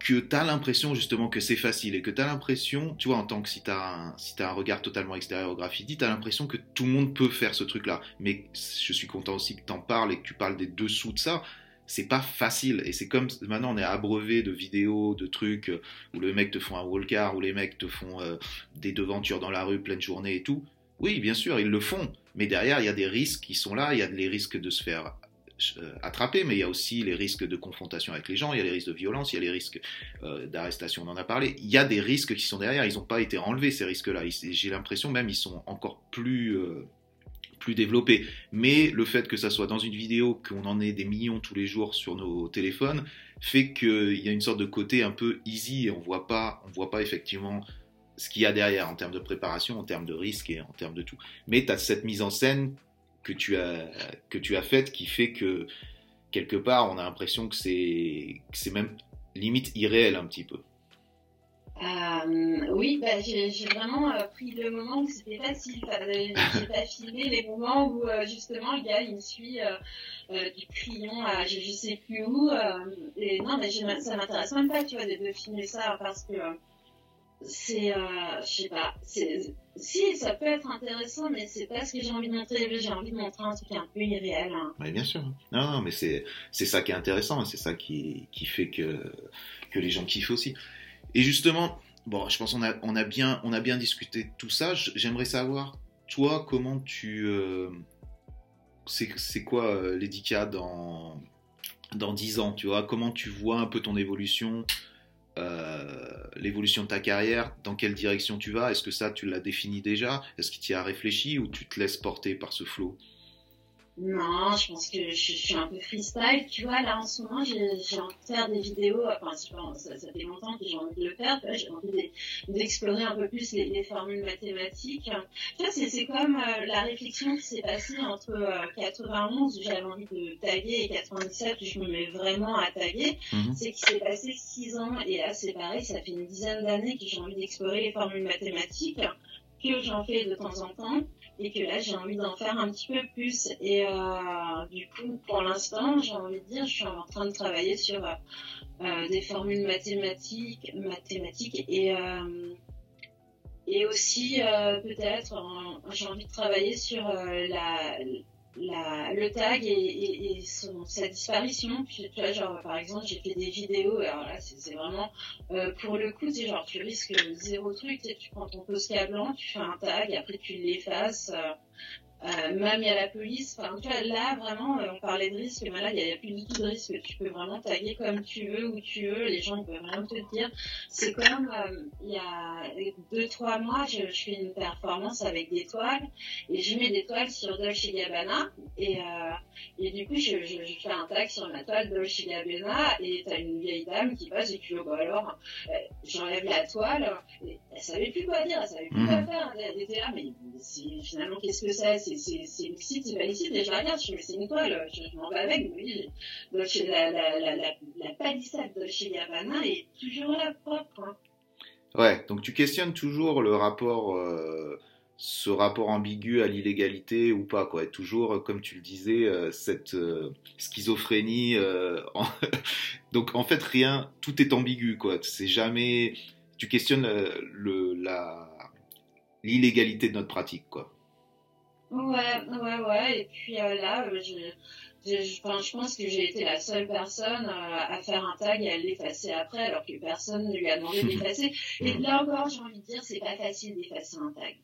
que tu as l'impression justement que c'est facile et que tu as l'impression, tu vois, en tant que si tu as, si as un regard totalement extérieur au graffiti, tu as l'impression que tout le monde peut faire ce truc-là. Mais je suis content aussi que tu en parles et que tu parles des dessous de ça. C'est pas facile et c'est comme maintenant on est abreuvé de vidéos, de trucs où les mecs te font un wallcar, où les mecs te font euh, des devantures dans la rue pleine journée et tout. Oui, bien sûr, ils le font, mais derrière il y a des risques qui sont là, il y a les risques de se faire euh, attraper, mais il y a aussi les risques de confrontation avec les gens, il y a les risques de violence, il y a les risques euh, d'arrestation, on en a parlé. Il y a des risques qui sont derrière, ils n'ont pas été enlevés ces risques-là. J'ai l'impression même ils sont encore plus euh, plus développés. Mais le fait que ça soit dans une vidéo, qu'on en ait des millions tous les jours sur nos téléphones, fait qu'il y a une sorte de côté un peu easy et on voit pas, on voit pas effectivement ce qu'il y a derrière en termes de préparation, en termes de risque et en termes de tout. Mais tu as cette mise en scène que tu as que tu as faite qui fait que quelque part on a l'impression que c'est c'est même limite irréel un petit peu. Euh, oui, bah, j'ai vraiment euh, pris le moment où c'était facile. *laughs* J'ai pas filmé les moments où euh, justement le gars il me suit du crayon à je, sais plus où. et non, mais ça m'intéresse même pas, tu vois, de, de, filmer ça parce que c'est, je sais pas, si, ça peut être intéressant, mais c'est pas ce que j'ai envie de montrer. J'ai envie de montrer un truc un peu irréel. Hein. Oui, bien sûr. Non, non mais c'est, ça qui est intéressant, c'est ça qui, qui fait que, que les gens kiffent aussi. Et justement, bon, je pense qu'on a, on a, bien, on a bien discuté tout ça. J'aimerais savoir, toi, comment tu. Euh, c'est, quoi euh, dans, dans 10 ans, tu vois? Comment tu vois un peu ton évolution? Euh, l'évolution de ta carrière, dans quelle direction tu vas? Est-ce que ça, tu l'as défini déjà? Est-ce que tu y as réfléchi ou tu te laisses porter par ce flot non, je pense que je, suis un peu freestyle. Tu vois, là en ce moment, j'ai envie de faire des vidéos. Enfin, ça, ça, fait longtemps que j'ai envie de le faire. J'ai envie d'explorer un peu plus les, formules mathématiques. Tu vois, c'est comme euh, la réflexion qui s'est passée entre 91 euh, où j'avais envie de taguer et 97 où je me mets vraiment à taguer. Mhm. C'est qu'il s'est passé 6 ans et là, c'est pareil. Ça fait une dizaine d'années que j'ai envie d'explorer les formules mathématiques que j'en fais de temps en temps et que là j'ai envie d'en faire un petit peu plus. Et euh, du coup pour l'instant j'ai envie de dire je suis en train de travailler sur euh, euh des formules mathématiques mathématiques et et aussi peut-être j'ai envie de travailler sur la la, le tag et, son, sa disparition. Puis, tu vois, genre, par exemple, j'ai fait des vidéos, alors là, c'est vraiment, euh, pour le coup, tu genre, tu risques zéro truc, tu prends ton Posca blanc, tu fais un tag, après tu l'effaces, euh, euh, même il y a la police. Enfin, tu vois, là, vraiment, euh, on parlait de risque, mais là, il n'y a, plus du tout de risque. Tu peux vraiment taguer comme tu veux, où tu veux. Les gens, ils peuvent rien te dire. C'est comme, euh, il y a deux, trois mois, je, je, fais une performance avec des toiles, et je mets des toiles sur Dolce Gabbana, et, et du coup, je, je, je, fais un tag sur ma toile Dolce Gabbana, et t'as une vieille dame qui passe, et tu dis, oh, bah alors, j'enlève la toile, et elle savait plus quoi dire, elle savait plus quoi mhm. faire. Elle était là, mais finalement, qu'est-ce que c'est c'est licite, c'est pas licite, et je la regarde, je me c'est une toile, je, m'en vais avec, oui, la, la, palissade de chez Gabbana est toujours là propre. Hein. Ouais, donc tu questionnes toujours le rapport, euh, ce rapport ambigu à l'illégalité ou pas, quoi. Et toujours, comme tu le disais, euh, cette euh, schizophrénie. *laughs* donc en fait, rien, tout est ambigu, quoi. C'est jamais. Tu questionnes l'illégalité de notre pratique, quoi. Ouais, ouais, ouais. Et puis euh, là, euh, je, je, je, pense que j'ai été la seule personne euh, à faire un tag et à l'effacer après, alors que personne ne lui a demandé d'effacer. *laughs* et là encore, j'ai envie de dire, c'est pas facile d'effacer un tag.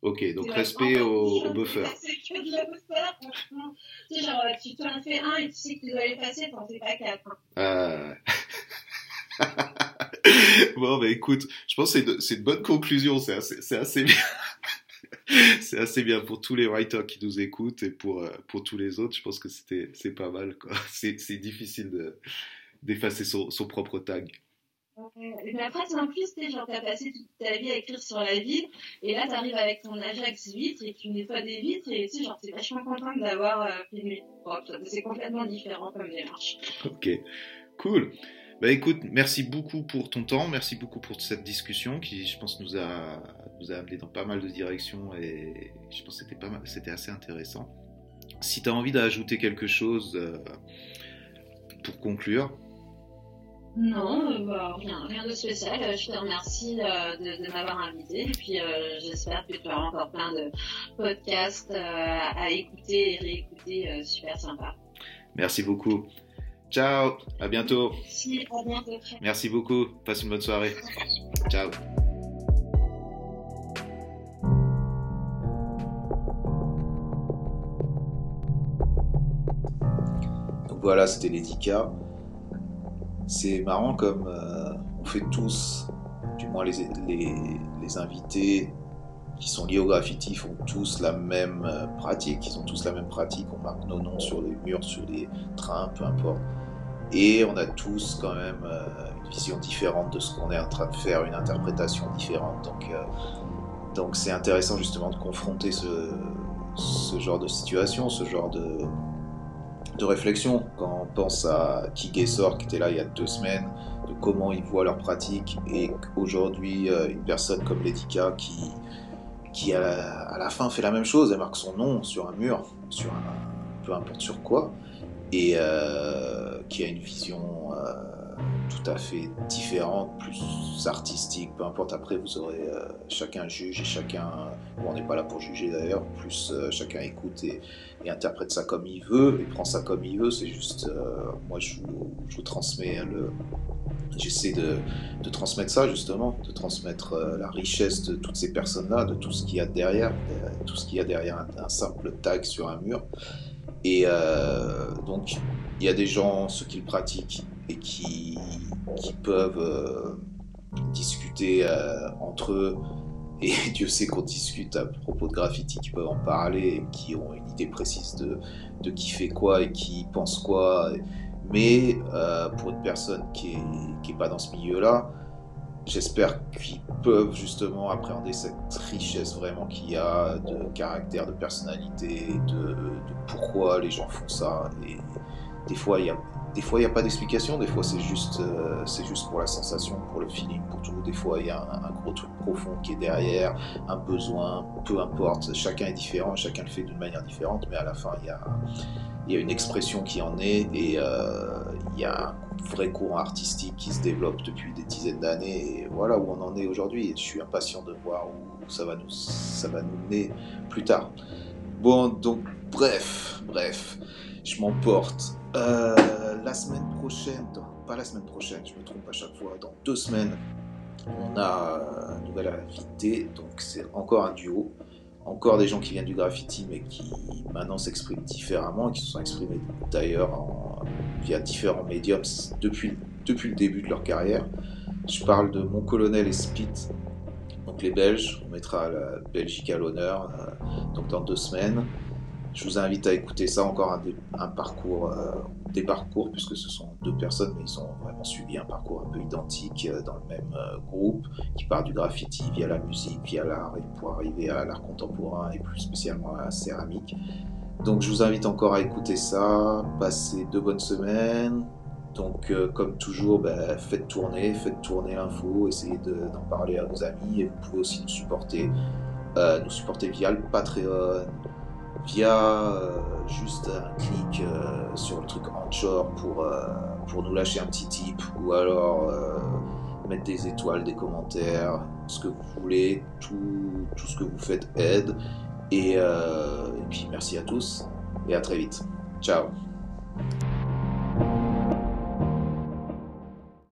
Ok, donc respect au, au buffer. C'est que de la buffer, franchement. Tu sais, genre, tu t'en fais un et tu sais que tu dois l'effacer, t'en fais pas quatre. Hein. *laughs* bon, bah écoute, je pense que c'est une bonne conclusion, c'est assez, assez bien. *laughs* c'est assez bien pour tous les writers qui nous écoutent et pour, euh, pour tous les autres. Je pense que c'était, c'est pas mal, quoi. *laughs* C'est, c'est difficile de, d'effacer son, propre tag. Mais après, en plus, tu genre, as passé toute ta vie à écrire sur la ville, et là, tu arrives avec ton Ajax vitre, et tu nettoies des vitres, et tu sais, genre, t'es vachement contente d'avoir euh, filmé. c'est complètement différent comme démarche. Ok, cool. Bah écoute, merci beaucoup pour ton temps, merci beaucoup pour cette discussion qui, je pense, nous a, nous a amené dans pas mal de directions, et je pense que c'était, pas mal, c'était assez intéressant. Si tu as envie d'ajouter quelque chose euh, pour conclure, non, bah, rien, rien, de spécial. Euh, je te remercie euh, de, m'avoir invité. Et puis j'espère que tu auras encore plein de podcasts à écouter et réécouter. super sympa. Merci beaucoup. Ciao, à bientôt. Merci, à bientôt. Merci beaucoup. Passe une bonne soirée. Ciao. Voilà, c'était Ledika. C'est marrant comme euh, on fait tous, du moins les, invités qui sont liés au graffiti font tous la même euh, pratique, ils ont tous la même pratique, on marque nos noms sur les murs, sur les trains, peu importe. Et on a tous quand même euh, une vision différente de ce qu'on est en train de faire, une interprétation différente. Donc donc c'est intéressant justement de confronter ce genre de situation, ce genre de, de réflexion quand on pense à Kigessor qui était là il y a deux semaines, de comment ils voient leur pratique et aujourd'hui euh, une personne comme Ledika qui, qui à la, fin fait la même chose, elle marque son nom sur un mur, sur un, peu importe sur quoi, et euh, qui a une vision euh, tout à fait différente, plus artistique, peu importe. Après, vous aurez euh, chacun juge et chacun, on n'est pas là pour juger d'ailleurs, plus euh, chacun écoute et, interprète ça comme il veut et prend ça comme il veut. C'est juste, euh, moi je vous, transmets le. J'essaie de, transmettre ça justement, de transmettre la richesse de toutes ces personnes-là, de tout ce qu'il y a derrière, tout ce qu'il y a derrière un, simple tag sur un mur. Et donc, il y a des gens, ceux qui le pratiquent, et qui, peuvent euh, discuter euh, entre eux. Et *laughs* Dieu sait qu'on discute à propos de graffiti, qui peuvent en parler, et qui ont une idée précise de, de qui fait quoi et qui pense quoi. Mais euh, pour une personne qui n'est qui est pas dans ce milieu-là, j'espère qu'ils peuvent justement appréhender cette richesse vraiment qu'il y a de caractère, de personnalité, de, pourquoi les gens font ça. Des fois, il y a des fois, il n'y a pas d'explication, des fois, c'est juste, euh, c'est juste pour la sensation, pour le feeling, pour tout. Des fois, il y a un, gros truc profond qui est derrière, un besoin, peu importe. Chacun est différent, chacun le fait d'une manière différente, mais à la fin, il y a, il y a une expression qui en est et euh, il y a un vrai courant artistique qui se développe depuis des dizaines d'années. Et voilà où on en est aujourd'hui. Je suis impatient de voir où ça va nous, ça va nous mener plus tard. Bon, donc, bref, bref, je m'emporte. Euh, la semaine prochaine, pas la semaine prochaine, je me trompe à chaque fois, dans deux semaines, on a un nouvel invité, donc c'est encore un duo, encore des gens qui viennent du graffiti mais qui maintenant s'expriment différemment qui se sont exprimés d'ailleurs via différents médiums depuis, le début de leur carrière. Je parle de Mon Colonel et Spit, donc les Belges, on mettra la Belgique à l'honneur, euh, dans deux semaines. Je vous invite à écouter ça, encore un, parcours, euh, des parcours, puisque ce sont deux personnes, mais ils ont vraiment suivi un parcours un peu identique euh, dans le même euh, groupe, qui part du graffiti via la musique, via l'art, pour arriver à l'art contemporain et plus spécialement à la céramique. Donc je vous invite encore à écouter ça, passez deux bonnes semaines. Donc comme toujours, ben, faites tourner, faites tourner l'info, essayez d'en parler à vos amis et vous pouvez aussi nous supporter, nous supporter via le Patreon, via euh, juste un clic euh, sur le truc Anchor pour, euh, pour nous lâcher un petit tip ou alors mettre des étoiles, des commentaires, ce que vous voulez, tout, tout ce que vous faites aide. Et, et puis merci à tous et à très vite. Ciao